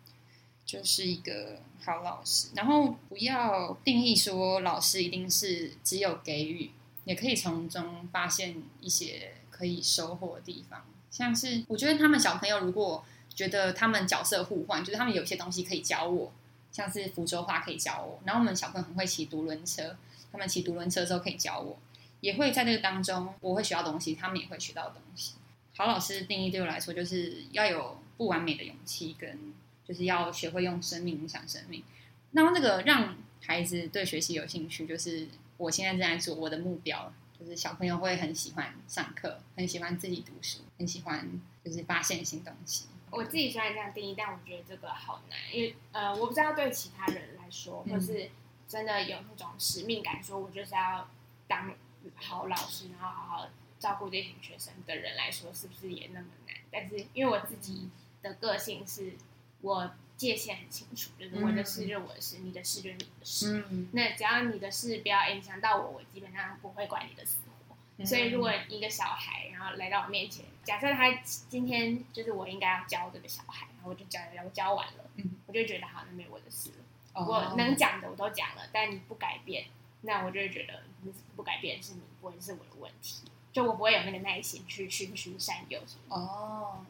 就是一个好老师。然后不要定义说老师一定是只有给予，也可以从中发现一些可以收获的地方。像是我觉得他们小朋友如果觉得他们角色互换，就是他们有些东西可以教我，像是福州话可以教我，然后我们小朋友很会骑独轮车，他们骑独轮车的时候可以教我，也会在这个当中我会学到东西，他们也会学到东西。好老师定义对我来说，就是要有不完美的勇气，跟就是要学会用生命影响生命。那那个让孩子对学习有兴趣，就是我现在正在做我的目标。就是小朋友会很喜欢上课，很喜欢自己读书，很喜欢就是发现新东西。我自己虽然这样定义，但我觉得这个好难，因为呃，我不知道对其他人来说，或是真的有那种使命感，说我就是要当好老师，然后好好照顾这群学生的人来说，是不是也那么难？但是因为我自己的个性是，我界限很清楚，就是我的事就是我的事，你的事就是你的事。嗯那只要你的事不要影响到我，我基本上不会管你的死活。所以，如果一个小孩然后来到我面前，假设他今天就是我应该要教这个小孩，然后我就教教教完了，嗯我就觉得好，那没有我的事了。哦我能讲的我都讲了，但你不改变，那我就会觉得你不改变是你，不会是我的问题。就我不会有那个耐心去循循善诱什么。哦，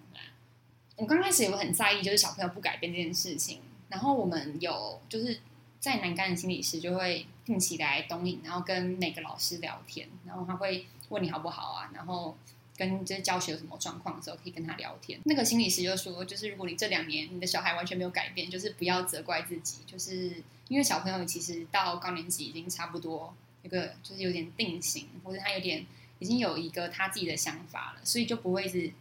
我刚开始也很在意，就是小朋友不改变这件事情。然后我们有就是在南干的心理师就会定期来东影，然后跟每个老师聊天，然后他会问你好不好啊，然后跟就是教学有什么状况的时候可以跟他聊天。那个心理师就说，就是如果你这两年你的小孩完全没有改变，就是不要责怪自己，就是因为小朋友其实到高年级已经差不多那个就是有点定型，或者他有点已经有一个他自己的想法了，所以就不会是。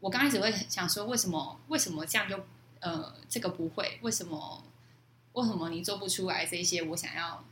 我刚开始会想说，为什么为什么这样就呃这个不会？为什么为什么你做不出来这些我想要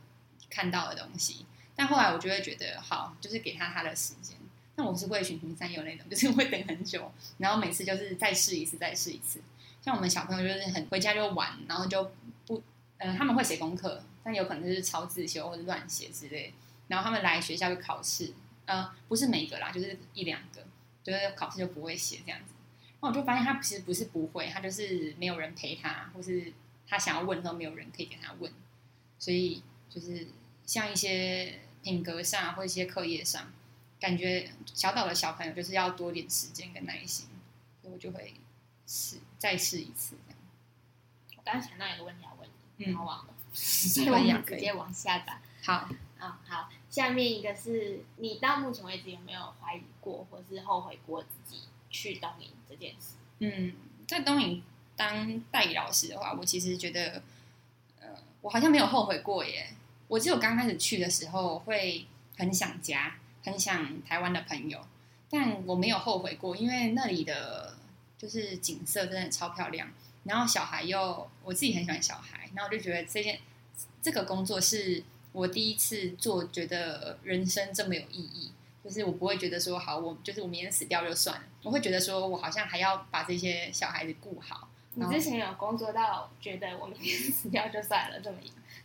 看到的东西？但后来我就会觉得，好，就是给他他的时间。但我是会循循善诱那种，就是会等很久，然后每次就是再试一次，再试一次。像我们小朋友就是很回家就玩，然后就不呃他们会写功课，但有可能就是抄自修或者乱写之类。然后他们来学校就考试，呃不是每个啦，就是一两个。就是考试就不会写这样子，那我就发现他其实不是不会，他就是没有人陪他，或是他想要问都没有人可以给他问，所以就是像一些品格上或一些课业上，感觉小岛的小朋友就是要多点时间跟耐心，所以我就会试再试一次这样。我刚刚想到一个问题要问你，嗯然后忘了，所以我们直接往下吧。好，嗯、好，下面一个是你到目前为止有没有怀疑过，或是后悔过自己去东营这件事？嗯，在东影当代理老师的话，我其实觉得，呃，我好像没有后悔过耶。我只有刚开始去的时候会很想家，很想台湾的朋友，但我没有后悔过，因为那里的就是景色真的超漂亮，然后小孩又我自己很喜欢小孩，然后我就觉得这件这个工作是我第一次做，觉得人生这么有意义。就是我不会觉得说好，我就是我明天死掉就算了，我会觉得说我好像还要把这些小孩子顾好。你之前有工作到觉得我明天死掉就算了，这么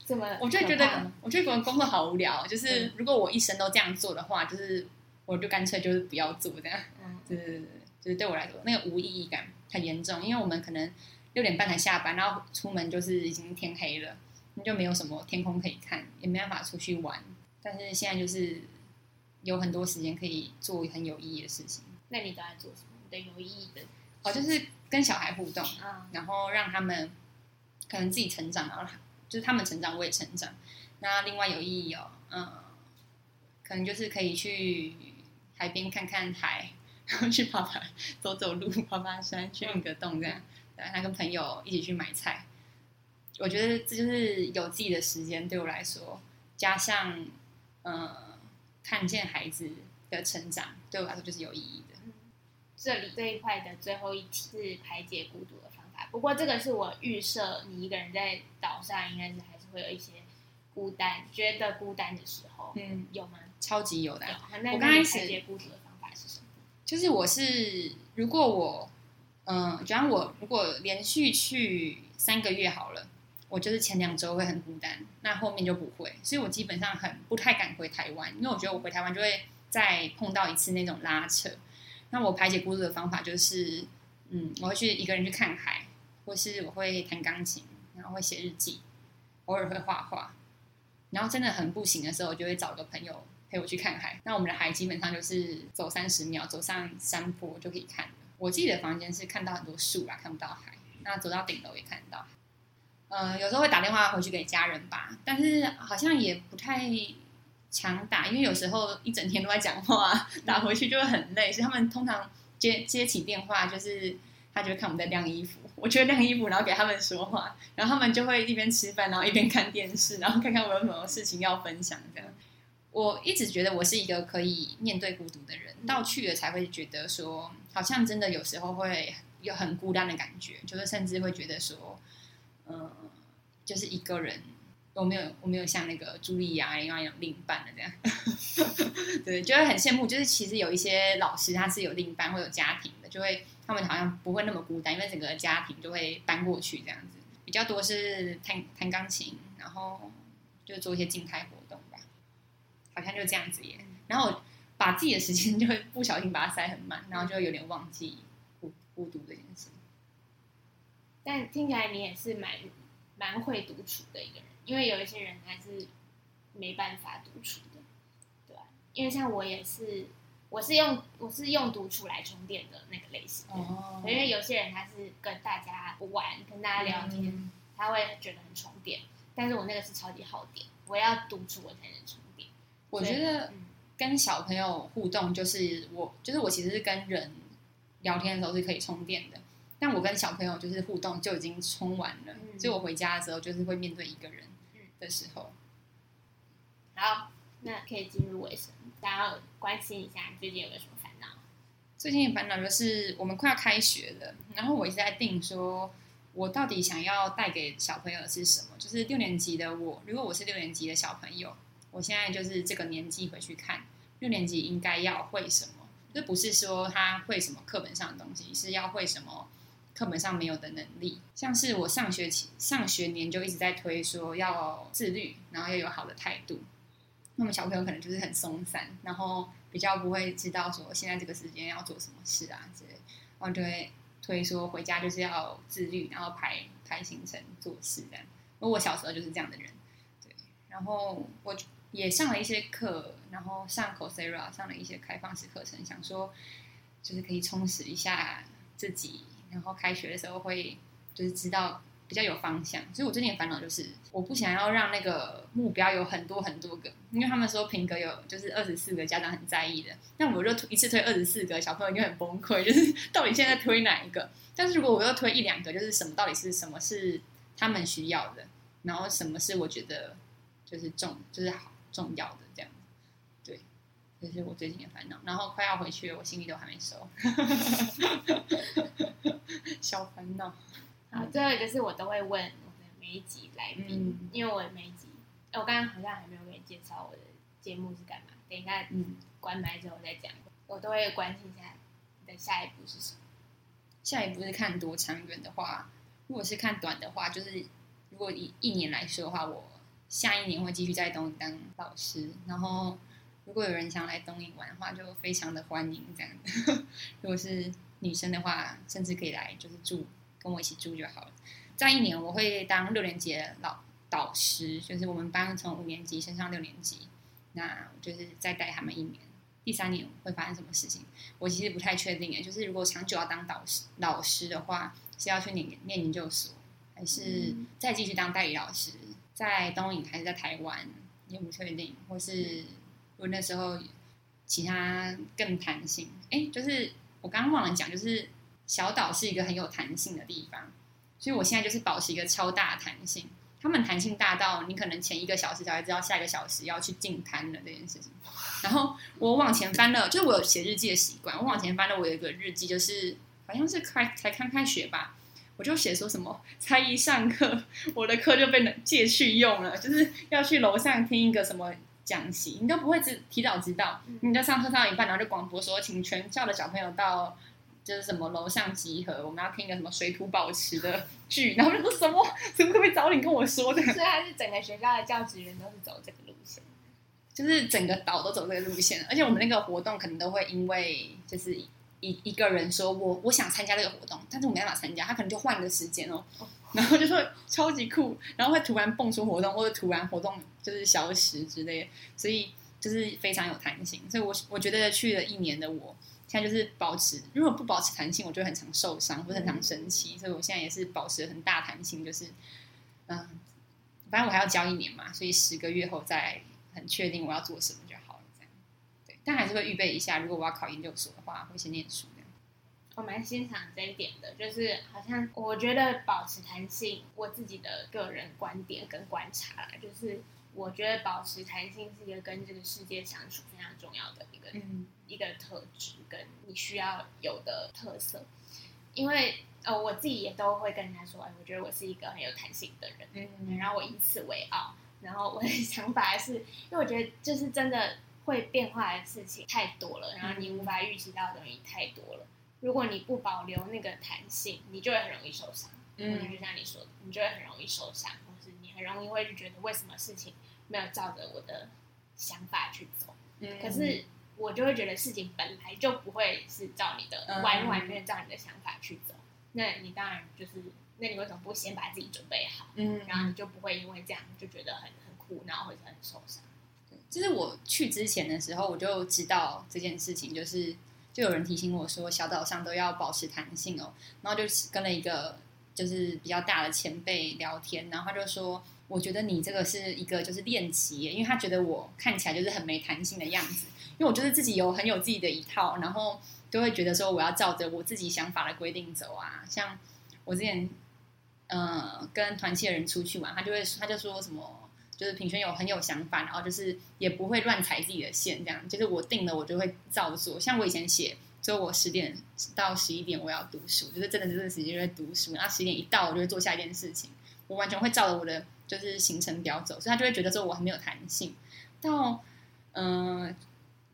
这么，我就觉得我觉得工作好无聊。就是嗯如果我一生都这样做的话，就是我就干脆就是不要做这样。嗯，对对对对，就是对我来说那个无意义感很严重，因为我们可能六点半才下班，然后出门就是已经天黑了，你就没有什么天空可以看，也没办法出去玩。但是现在就是有很多时间可以做很有意义的事情。那你都在做什么？你的有意义的哦，就是跟小孩互动，啊，然后让他们可能自己成长，然后就是他们成长，我也成长。那另外有意义哦，嗯，可能就是可以去海边看看海，然后去爬爬走走路、爬爬山、去运个动这样，然后跟朋友一起去买菜。我觉得这就是有自己的时间，对我来说，加上呃看见孩子的成长，对我来说就是有意义的。这里这一块的最后一题是排解孤独的方法。不过这个是我预设，你一个人在岛上，应该是还是会有一些孤单，觉得孤单的时候，嗯，有吗？超级有的。有。那我刚开始排解孤独的方法是什么？就是我是，如果我，嗯，假如我如果连续去三个月好了，我就是前两周会很孤单，那后面就不会，所以我基本上很不太敢回台湾，因为我觉得我回台湾就会再碰到一次那种拉扯。那我排解孤独的方法就是，嗯，我会去一个人去看海，或是我会弹钢琴，然后会写日记，偶尔会画画。然后真的很不行的时候，我就会找个朋友陪我去看海。那我们的海基本上就是走三十秒，走上山坡就可以看。我自己的房间是看到很多树啦，看不到海。那走到顶楼也看到。呃，有时候会打电话回去给家人吧，但是好像也不太常打，因为有时候一整天都在讲话，打回去就会很累。所以他们通常接接起电话，就是他就会看我们在晾衣服，我就会晾衣服，然后给他们说话，然后他们就会一边吃饭，然后一边看电视，然后看看我有什么事情要分享这样。我一直觉得我是一个可以面对孤独的人，到去了才会觉得说，好像真的有时候会有很孤单的感觉，就是甚至会觉得说，就是一个人，我没有我没有像那个茱莉亚一样有另一半的这样，对，就会很羡慕。就是其实有一些老师他是有另一半或有家庭的，就会他们好像不会那么孤单，因为整个家庭就会搬过去这样子。比较多是弹弹钢琴，然后就做一些静态活动吧，好像就这样子耶。然后把自己的时间就会不小心把它塞很满，然后就有点忘记孤孤独这件事。但听起来你也是蛮蛮会独处的一个人，因为有一些人他是没办法独处的，对吧、因为像我也是，我是用我是用独处来充电的那个类型的。哦因为有些人他是跟大家玩，跟大家聊天，嗯他会觉得很充电，但是我那个是超级耗电，我要独处我才能充电。我觉得嗯跟小朋友互动，就是我，就是我其实是跟人聊天的时候是可以充电的，但我跟小朋友就是互动就已经充完了，嗯所以我回家的时候就是会面对一个人嗯的时候。好，那可以进入尾声，想要关心一下你最近有没有什么烦恼？最近的烦恼就是我们快要开学了，然后我一直在定说，我到底想要带给小朋友的是什么？就是六年级的我，如果我是六年级的小朋友，我现在就是这个年纪回去看六年级应该要会什么，就不是说他会什么课本上的东西，是要会什么课本上没有的能力。像是我上学期上学年就一直在推说要自律，然后要有好的态度。那么小朋友可能就是很松散，然后比较不会知道说现在这个时间要做什么事啊之类，然后就会推说回家就是要自律，然后排排行程做事这样。而我小时候就是这样的人，对。然后我也上了一些课，然后上 Coursera 上了一些开放式课程，想说就是可以充实一下自己，然后开学的时候会就是知道比较有方向。所以我最近的烦恼就是，我不想要让那个目标有很多很多个，因为他们说评格有就是二十四个，家长很在意的。那我就一次推二十四个，小朋友就很崩溃，就是 到底现在推哪一个？但是如果我又推一两个，就是什么到底是什么是他们需要的，然后什么是我觉得就是重就是好重要的这样，这是我最近的烦恼。然后快要回去了，我行李都还没收，小烦恼。好，最后一个是我都会问我的每一集来宾，嗯因为我的每一集，哎我刚刚好像还没有给你介绍我的节目是干嘛，等一下嗯，关麦之后再讲。我都会关心一下你的下一步是什么。下一步是看多长远的话，如果是看短的话，就是如果以一年来说的话，我下一年会继续在东影当老师，然后如果有人想来东影玩的话，就非常的欢迎这样。如果是女生的话，甚至可以来就是住跟我一起住就好了。在一年我会当六年级的老导师，就是我们班从五年级升上六年级，那我就是再带他们一年。第三年会发生什么事情？我其实不太确定诶，就是如果长久要当导师老师的话，是要去念念研究所，还是嗯再继续当代理老师，在东影还是在台湾，也不确定，或是我那时候其他更弹性，哎，就是我刚刚忘了讲，就是小岛是一个很有弹性的地方，所以我现在就是保持一个超大弹性。他们弹性大到你可能前一个小时才会知道下一个小时要去进摊了这件事情。然后我往前翻了，就是我有写日记的习惯。我往前翻了，我有一个日记，就是好像是开才刚开学吧，我就写说什么才一上课，我的课就被借去用了，就是要去楼上听一个什么讲习，你都不会知提早知道，你就上课上到一半，然后就广播说，请全校的小朋友到。就是什么楼上集合，我们要听一个什么水土保持的剧，然后就说什么，怎么可不可以早点跟我说的？所以他是整个学校的教职员都是走这个路线。就是整个岛都走这个路线，而且我们那个活动可能都会因为就是一一个人说我我想参加这个活动，但是我没办法参加，他可能就换个时间哦。然后就会超级酷，然后会突然蹦出活动，或者突然活动就是消失之类，所以就是非常有弹性。所以我我觉得去了一年的我，现在就是保持，如果不保持弹性，我就很常受伤或者很常生气。所以我现在也是保持很大弹性，就是嗯，反正我还要教一年嘛，所以十个月后再很确定我要做什么就好了，这样。对，但还是会预备一下，如果我要考研究所的话，会先念书。我蛮欣赏这一点的，就是好像我觉得保持弹性，我自己的个人观点跟观察啦，就是我觉得保持弹性是一个跟这个世界相处非常重要的一个、嗯一个特质，跟你需要有的特色。因为呃，我自己也都会跟人家说，哎，我觉得我是一个很有弹性的人，嗯然后我以此为傲。然后我的 想法是，因为我觉得就是真的会变化的事情太多了，然后你无法预期到的东西太多了。如果你不保留那个弹性，你就会很容易受伤。嗯，就像你说的，你就会很容易受伤，或是你很容易会去觉得为什么事情没有照着我的想法去走。嗯可是我就会觉得事情本来就不会是照你的嗯完完全全照你的想法去走。那你当然就是，那你为什么不先把自己准备好？嗯然后你就不会因为这样就觉得很很苦恼或者很受伤。就是我去之前的时候，我就知道这件事情，就是就有人提醒我说，小岛上都要保持弹性哦。然后就跟了一个就是比较大的前辈聊天，然后他就说，我觉得你这个是一个就是练习，因为他觉得我看起来就是很没弹性的样子，因为我就是自己有很有自己的一套，然后都会觉得说我要照着我自己想法的规定走啊。像我之前呃跟团契的人出去玩，他就会他就说什么。就是品轩有很有想法，然后就是也不会乱踩自己的线，这样就是我定了我就会照做。像我以前写，就我十点到十一点我要读书，就是真的这段时间就在读书，然后十点一到我就会做下一件事情，我完全会照着我的就是行程表走，所以他就会觉得说我很没有弹性。到嗯、呃、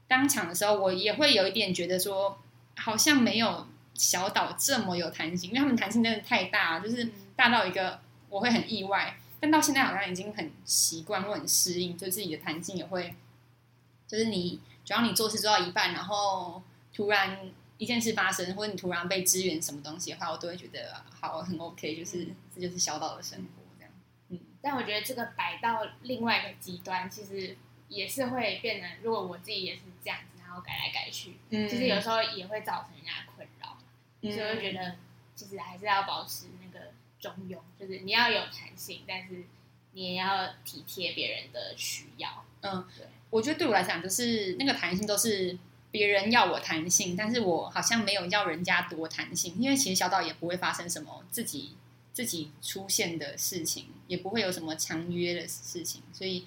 当场的时候，我也会有一点觉得说好像没有小岛这么有弹性，因为他们弹性真的太大，就是大到一个我会很意外。但到现在好像已经很习惯或很适应，就自己的弹性也会，就是你只要你做事做到一半，然后突然一件事发生，或者你突然被支援什么东西的话，我都会觉得好很 OK，就是、嗯这就是小岛的生活这样。嗯，但我觉得这个摆到另外一个极端，其实也是会变得，如果我自己也是这样子，然后改来改去，嗯其实有时候也会造成人家的困扰。嗯所以我就觉得，其实还是要保持那个中庸，就是你要有弹性，但是你也要体贴别人的需要。嗯，对，我觉得对我来讲，就是那个弹性都是别人要我弹性，但是我好像没有要人家多弹性，因为其实小岛也不会发生什么自己自己出现的事情，也不会有什么强约的事情，所以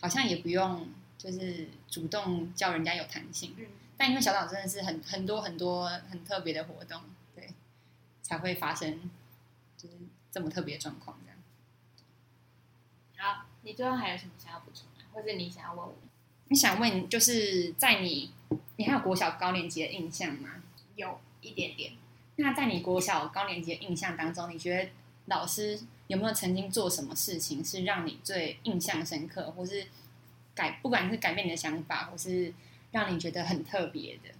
好像也不用就是主动叫人家有弹性。嗯，但因为小岛真的是很很多很多很特别的活动，对，才会发生就是这么特别状况这样。好，你最后还有什么想要补充的，或者你想要问我？你想问，就是在你你还有国小高年级的印象吗？有一点点。那在你国小高年级的印象当中，你觉得老师有没有曾经做什么事情是让你最印象深刻，或是改不管是改变你的想法，或是让你觉得很特别的？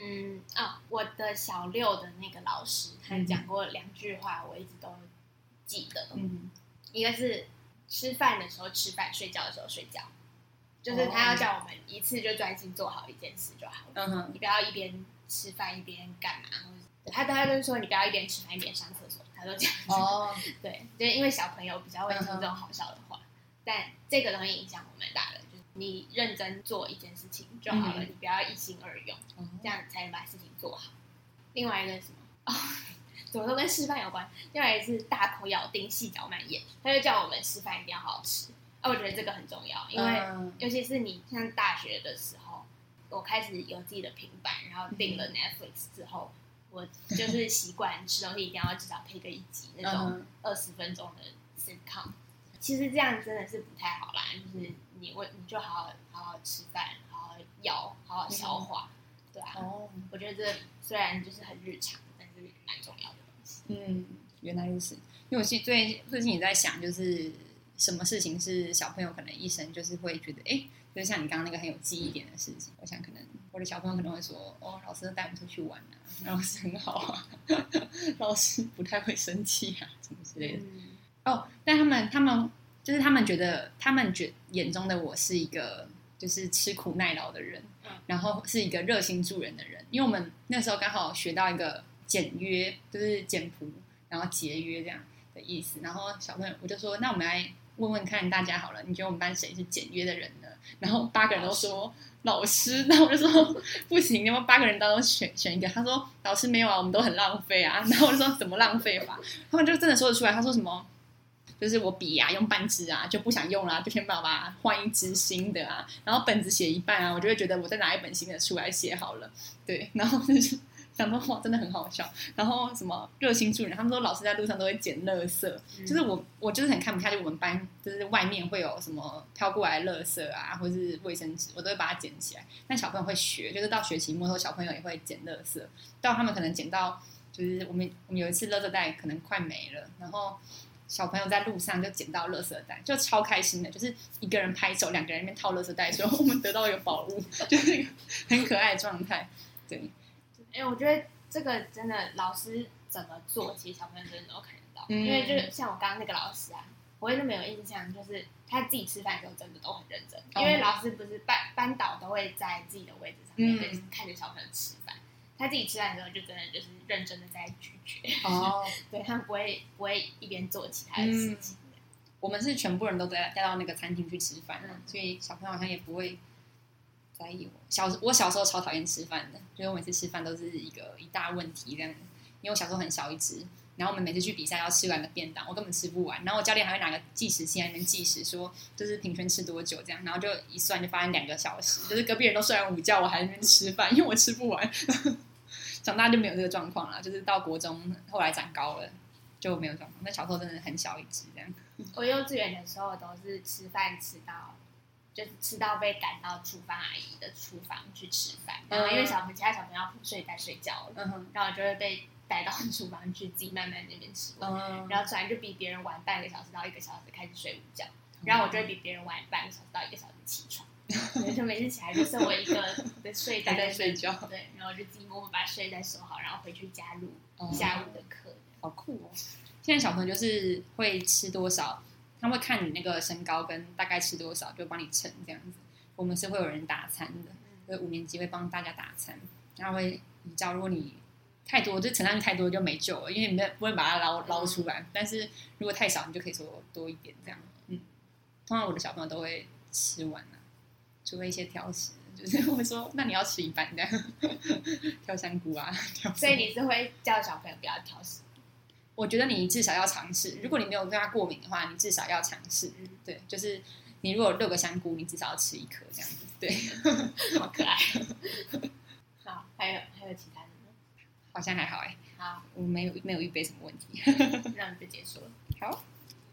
嗯。啊，我的小六的那个老师，他讲过两句话，我一直都记得。嗯。一个是吃饭的时候吃饭，睡觉的时候睡觉，就是他要叫我们一次就专心做好一件事就好了，嗯哼。你不要一边吃饭一边干嘛，或者他他就是说你不要一边吃饭一边上厕所，他都这样子。哦。对，就是因为小朋友比较会听这种好笑的话，但这个东西影响我们大人，就是你认真做一件事情就好了，嗯你不要一心二用，这样才能把事情做好。另外一个是什么？哦，怎么都跟吃饭有关。另外一个是大口咬定，细嚼慢咽，他就叫我们吃饭一定要好好吃。啊，我觉得这个很重要，因为嗯尤其是你像大学的时候，我开始有自己的平板，然后订了 Netflix 之后，我就是习惯吃东西一定要至少配个一集那种嗯二十分钟的 sitcom。其实这样真的是不太好啦，就是你为你就好好好好吃饭，好好咬，好好消化，对啊。哦我觉得这虽然就是很日常，但是蛮重要的东西。嗯，原来如此。因为我最最最近也在想，就是什么事情是小朋友可能一生就是会觉得，哎，就是像你刚刚那个很有记忆点的事情，我想可能我的小朋友可能会说：“哦，老师带我们出去玩啊，老师很好啊，老师不太会生气啊，什么之类的。”嗯哦，但他们他们就是他们觉得他们觉眼中的我是一个就是吃苦耐劳的人，嗯然后是一个热心助人的人。因为我们那时候刚好学到一个简约，就是简朴，然后节约这样的意思。然后小朋友我就说，那我们来问问看大家好了，你觉得我们班谁是简约的人呢？然后八个人都说老师，那我就说不行，你们八个人当中选选一个。他说老师没有啊，我们都很浪费啊。然后我就说怎么浪费法？他们就真的说得出来。他说什么？就是我笔啊，用半支啊，就不想用啦、就先把它换一支新的啊。然后本子写一半啊，我就会觉得我再拿一本新的出来写好了。对，然后就是 想说哇，真的很好笑。然后什么热心助人，他们说老师在路上都会捡垃圾，嗯就是我我就是很看不下去，我们班就是外面会有什么飘过来的垃圾啊，或是卫生纸，我都会把它捡起来。但小朋友会学，就是到学期末的时候，小朋友也会捡垃圾，到他们可能捡到，就是我们我们有一次垃圾袋可能快没了，然后。小朋友在路上就捡到垃圾袋，就超开心的，就是一个人拍手，两个人在那边套垃圾袋，说 我们得到一个宝物，就是一个很可爱的状态。对，哎、我觉得这个真的老师怎么做，其实小朋友真的都看得到。嗯因为就是像我刚刚那个老师啊，我也那么有印象，就是他自己吃饭的时候真的都很认真，哦因为老师不是班班导都会在自己的位置上面嗯看着小朋友吃饭。他自己吃饭的时候，就真的就是认真的在咀嚼，哦，对他不会不会一边做其他的事情。我们是全部人都带带到那个餐厅去吃饭，嗯所以小朋友好像也不会在意我。小我小时候超讨厌吃饭的，就是我每次吃饭都是一个一大问题这样。因为我小时候很小一只，然后我们每次去比赛要吃完个便当，我根本吃不完。然后我教练还会拿个计时器在那边计时，说就是平均吃多久这样，然后就一算就发现两个小时，就是隔壁人都睡完午觉，我还在那边吃饭，因为我吃不完。长大就没有这个状况了，就是到国中后来长高了就没有状况。那小时候真的很小一只这样。我幼稚园的时候都是吃饭吃到，就是吃到被赶到厨房阿姨的厨房去吃饭，然后因为小朋友其他小朋友要睡在睡觉了，嗯，然后我就会被带到 厨房去自己慢慢那边吃完，嗯，然后突然就比别人晚半个小时到一个小时开始睡午觉，然后我就会比别人晚半个小时到一个小时起床。所以就每次起来就剩我一个 的睡袋在睡觉对，然后就自己默默把睡袋收好，然后回去加入哦下午的课。好酷哦！现在小朋友就是会吃多少，他会看你那个身高跟大概吃多少，就帮你称这样子。我们是会有人打餐的，所以五年级会帮大家打餐，然后会依照如果你太多，就盛上去太多就没救了，因为你们不会把它捞捞出来。但是如果太少，你就可以说多一点这样。嗯，通常我的小朋友都会吃完了、除了一些挑食，就是 我会说，那你要吃一半这样，挑香菇啊，挑所以你是会叫小朋友不要挑食。我觉得你至少要尝试。如果你没有对它过敏的话，你至少要尝试。嗯对，就是你如果有六个香菇，你至少要吃一颗这样子。对，好可爱。好，还有还有其他的吗？好像还好哎、好，我没有没有预备什么问题。那我们就结束了。好，